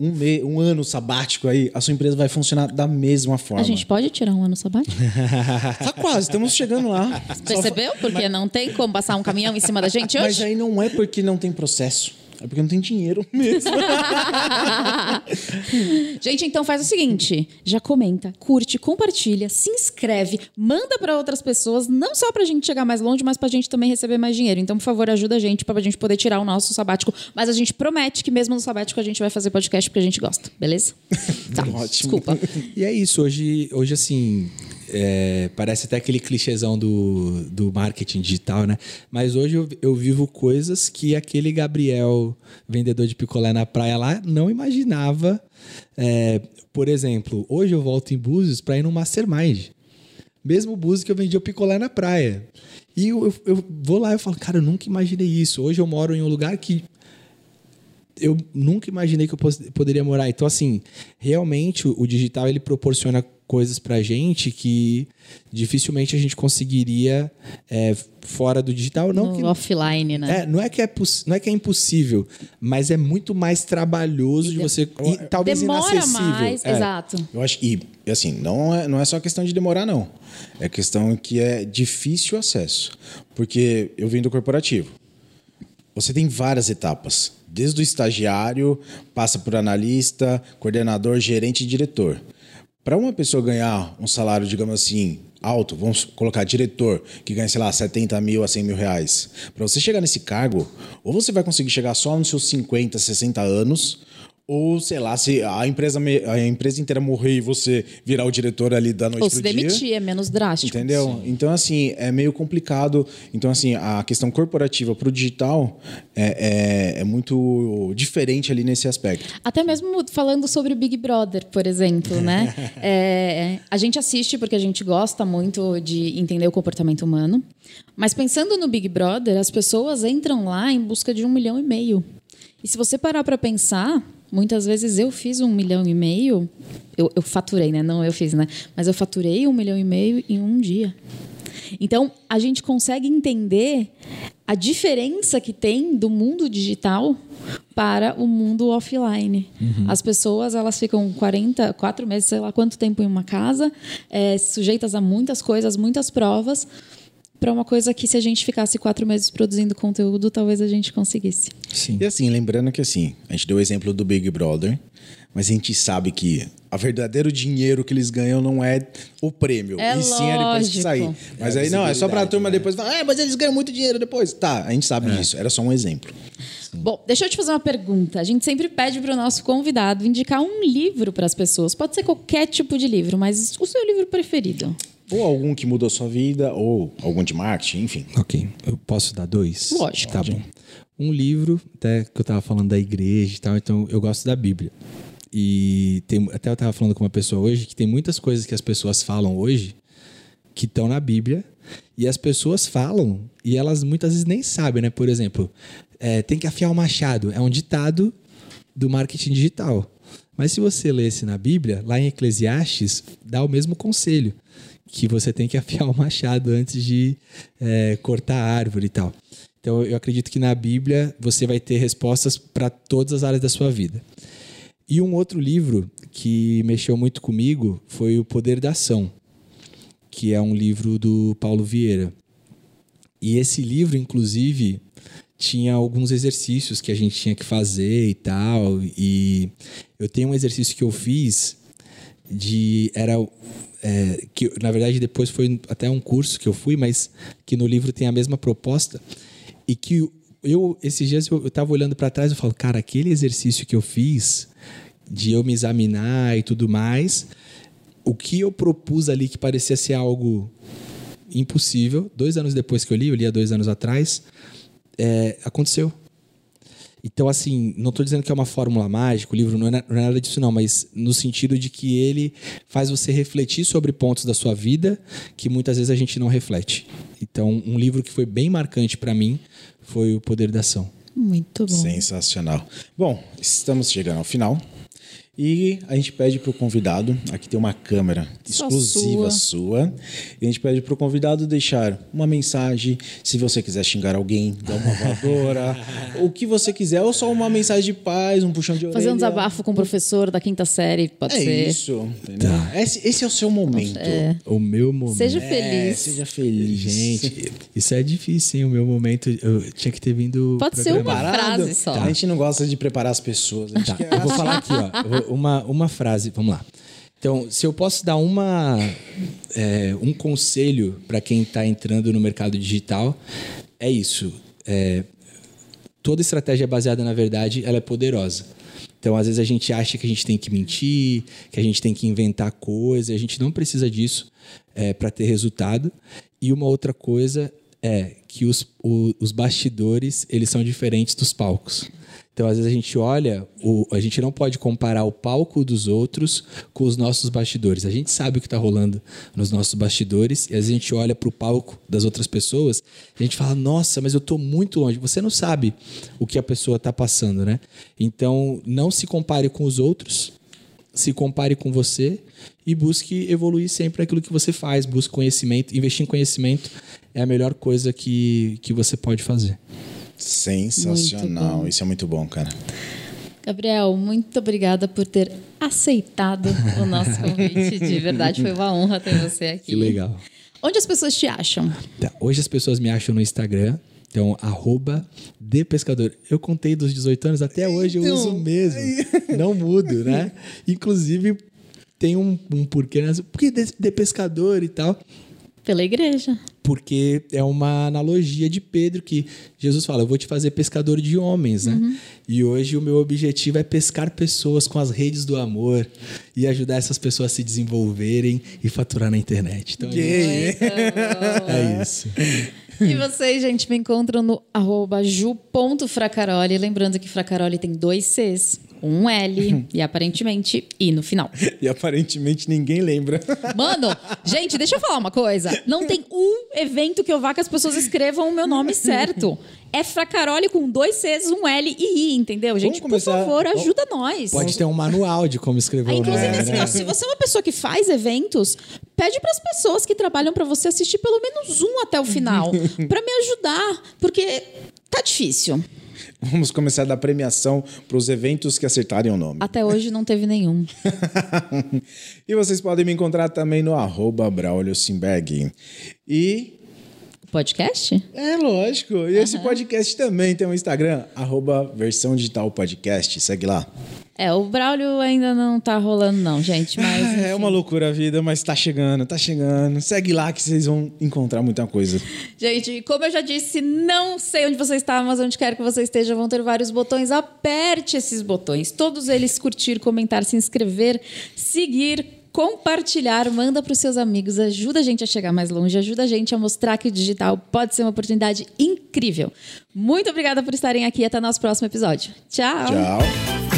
um, me- um ano sabático aí, a sua empresa vai funcionar da mesma forma. A gente pode tirar um ano sabático? Tá quase, estamos chegando lá. Percebeu? Porque não tem como passar um caminhão em cima da gente Mas hoje. aí não é porque não tem processo. É porque não tem dinheiro mesmo. Gente, então faz o seguinte: já comenta, curte, compartilha, se inscreve, manda para outras pessoas, não só pra gente chegar mais longe, mas pra gente também receber mais dinheiro. Então, por favor, ajuda a gente pra gente poder tirar o nosso sabático. Mas a gente promete que mesmo no sabático a gente vai fazer podcast porque a gente gosta, beleza? Tá, Ótimo. desculpa. E é isso, hoje, hoje assim, é, parece até aquele clichêzão do, do marketing digital, né? Mas hoje eu, eu vivo coisas que aquele Gabriel, vendedor de picolé na praia lá, não imaginava. É, por exemplo, hoje eu volto em Búzios para ir no Mastermind. Mesmo Búzios que eu vendia o picolé na praia. E eu, eu, eu vou lá e falo, cara, eu nunca imaginei isso. Hoje eu moro em um lugar que eu nunca imaginei que eu poderia morar. Então, assim, realmente o digital ele proporciona coisas pra gente que dificilmente a gente conseguiria é, fora do digital. Não No que, offline, né? é, não, é que é não é que é impossível, mas é muito mais trabalhoso de você. e talvez Demora inacessível. mais, É. exato. Eu acho e assim, não é, não é só questão de demorar não. É questão que é difícil o acesso. Porque eu vim do corporativo. você tem várias etapas. Desde o estagiário, passa por analista, coordenador, gerente e diretor. Para uma pessoa ganhar um salário, digamos assim, alto, vamos colocar diretor, que ganha, sei lá, 70 mil a 100 mil reais. Para você chegar nesse cargo, ou você vai conseguir chegar só nos seus 50, 60 anos, ou, sei lá, se a empresa, a empresa inteira morrer e você virar o diretor ali da noite Ou se dia. demitir, é menos drástico. Entendeu? Então, assim, é meio complicado. Então, assim, a questão corporativa para o digital é, é, é muito diferente ali nesse aspecto. Até mesmo falando sobre o Big Brother, por exemplo, né? É, a gente assiste porque a gente gosta muito de entender o comportamento humano. Mas pensando no Big Brother, as pessoas entram lá em busca de um milhão e meio. E se você parar para pensar, muitas vezes eu fiz um milhão e meio. Eu, eu faturei, né? Não eu fiz, né? Mas eu faturei um milhão e meio em um dia. Então, a gente consegue entender a diferença que tem do mundo digital para o mundo offline. As pessoas elas ficam 40, quatro meses, sei lá quanto tempo em uma casa, é, sujeitas a muitas coisas, muitas provas, para uma coisa que se a gente ficasse quatro meses produzindo conteúdo, talvez a gente conseguisse. Sim. E assim, lembrando que assim, a gente deu o exemplo do Big Brother, mas a gente sabe que o verdadeiro dinheiro que eles ganham não é o prêmio. É e sim é depois que lógico. sair. Mas É a aí não, é só pra visibilidade, turma né? depois falar, é, mas eles ganham muito dinheiro depois. Tá, a gente sabe disso. Era só um exemplo. Bom, deixa eu te fazer uma pergunta. A gente sempre pede para o nosso convidado indicar um livro para as pessoas. Pode ser qualquer tipo de livro, mas o seu livro preferido. Ou algum que mudou sua vida, ou algum de marketing, enfim. Ok, eu posso dar dois? Lógico. Tá bom. Um livro, até que eu tava falando da igreja e tal, então eu gosto da Bíblia. E tem, até eu tava falando com uma pessoa hoje que tem muitas coisas que as pessoas falam hoje que estão na Bíblia e as pessoas falam e elas muitas vezes nem sabem, né? Por exemplo, é, tem que afiar o machado. É um ditado do marketing digital. Mas se você lesse na Bíblia, lá em Eclesiastes, dá o mesmo conselho. Que você tem que afiar o machado antes de é, cortar a árvore e tal. Então eu acredito que na Bíblia você vai ter respostas para todas as áreas da sua vida. E um outro livro que mexeu muito comigo foi O Poder da Ação, que é um livro do Paulo Vieira. E esse livro, inclusive, tinha alguns exercícios que a gente tinha que fazer e tal. E eu tenho um exercício que eu fiz de era é, que na verdade depois foi até um curso que eu fui, mas que no livro tem a mesma proposta e que eu esses dias eu, eu tava olhando para trás e falo, cara, aquele exercício que eu fiz de eu me examinar e tudo mais, o que eu propus ali que parecia ser algo impossível, dois anos depois que eu li, eu li há dois anos atrás, é, aconteceu. Então, assim, não estou dizendo que é uma fórmula mágica, o livro não é, não é nada disso, não, mas no sentido de que ele faz você refletir sobre pontos da sua vida que muitas vezes a gente não reflete. Então, um livro que foi bem marcante para mim foi O Poder da Ação. Muito bom. Sensacional. Bom, estamos chegando ao final. E a gente pede para o convidado, aqui tem uma câmera Só exclusiva sua. E a gente pede para o convidado deixar uma mensagem, se você quiser xingar alguém, dar uma voadora, o que você quiser, ou só uma mensagem de paz, um puxão de orelha. Fazer um desabafo com o professor da quinta série, pode É ser. isso, entendeu? Esse, esse é o seu momento. O meu momento. Seja É, feliz. seja feliz. Gente, isso é difícil, hein? O meu momento. Eu tinha que ter vindo. Pode ser uma frase só. A gente não gosta de preparar as pessoas. A gente Tá, quer eu vou falar aqui, ó. Uma, uma frase, vamos lá. Então, se eu posso dar uma, é, um conselho para quem está entrando no mercado digital, é isso. É, toda estratégia baseada na verdade, ela é poderosa. Então, às vezes a gente acha que a gente tem que mentir, que a gente tem que inventar coisa, a gente não precisa disso para ter resultado. E uma outra coisa é que os, o- os bastidores eles são diferentes dos palcos. Então, às vezes a gente olha, o- a gente não pode comparar o palco dos outros com os nossos bastidores. A gente sabe o que está rolando nos nossos bastidores e às vezes a gente olha para o palco das outras pessoas e a gente fala, nossa, mas eu estou muito longe. Você não sabe o que a pessoa está passando, né? Então, não se compare com os outros, se compare com você e busque evoluir sempre aquilo que você faz. Busque conhecimento. Investir em conhecimento é a melhor coisa que, que você pode fazer. Sensacional. Isso é muito bom, cara. Gabriel, muito obrigada por ter aceitado o nosso convite. De verdade, foi uma honra ter você aqui. Que legal. Onde as pessoas te acham? Tá, Hoje as pessoas me acham no Instagram, Então, arroba de pescador. Eu contei dos 18 anos, até hoje eu Então, uso mesmo. Não mudo, né? Inclusive, tem um, um porquê, né? Por que de, de pescador e tal? Pela igreja. Porque é uma analogia de Pedro que Jesus fala: Eu vou te fazer pescador de homens, né? Uhum. E hoje o meu objetivo é pescar pessoas com as redes do amor e ajudar essas pessoas a se desenvolverem e faturar na internet. Então é, é isso. E vocês, gente, me encontram no arroba ju.fracaroli. Lembrando que Fracaroli tem dois Cs, um L e aparentemente I no final. E aparentemente ninguém lembra. Mano, gente, deixa eu falar uma coisa. Não tem um evento que eu vá que as pessoas escrevam o meu nome certo. É Fracaroli com dois Cs, um L e I, entendeu? Gente, por favor, ajuda nós. Pode ter um manual de como escrever Aí, o inclusive, nome. assim, né? ó, se você é uma pessoa que faz eventos, pede para as pessoas que trabalham para você assistir pelo menos um até o final, para me ajudar, porque tá difícil. Vamos começar a dar premiação para os eventos que acertarem o nome. Até hoje não teve nenhum. e vocês podem me encontrar também no arroba Braulio Simberg. E Podcast? É lógico. E esse podcast também tem um Instagram, arroba versão digital podcast. Segue lá. É, o Braulio ainda não tá rolando, não, gente. Mas. É uma loucura a vida, mas tá chegando, tá chegando. Segue lá que vocês vão encontrar muita coisa. Gente, como eu já disse, não sei onde você está, mas onde quer que você esteja, vão ter vários botões. Aperte esses botões. Todos eles curtir, comentar, se inscrever, seguir, compartilhar, manda para os seus amigos, ajuda a gente a chegar mais longe, ajuda a gente a mostrar que o digital pode ser uma oportunidade incrível. Muito obrigada por estarem aqui. Até nosso próximo episódio. Tchau. Tchau.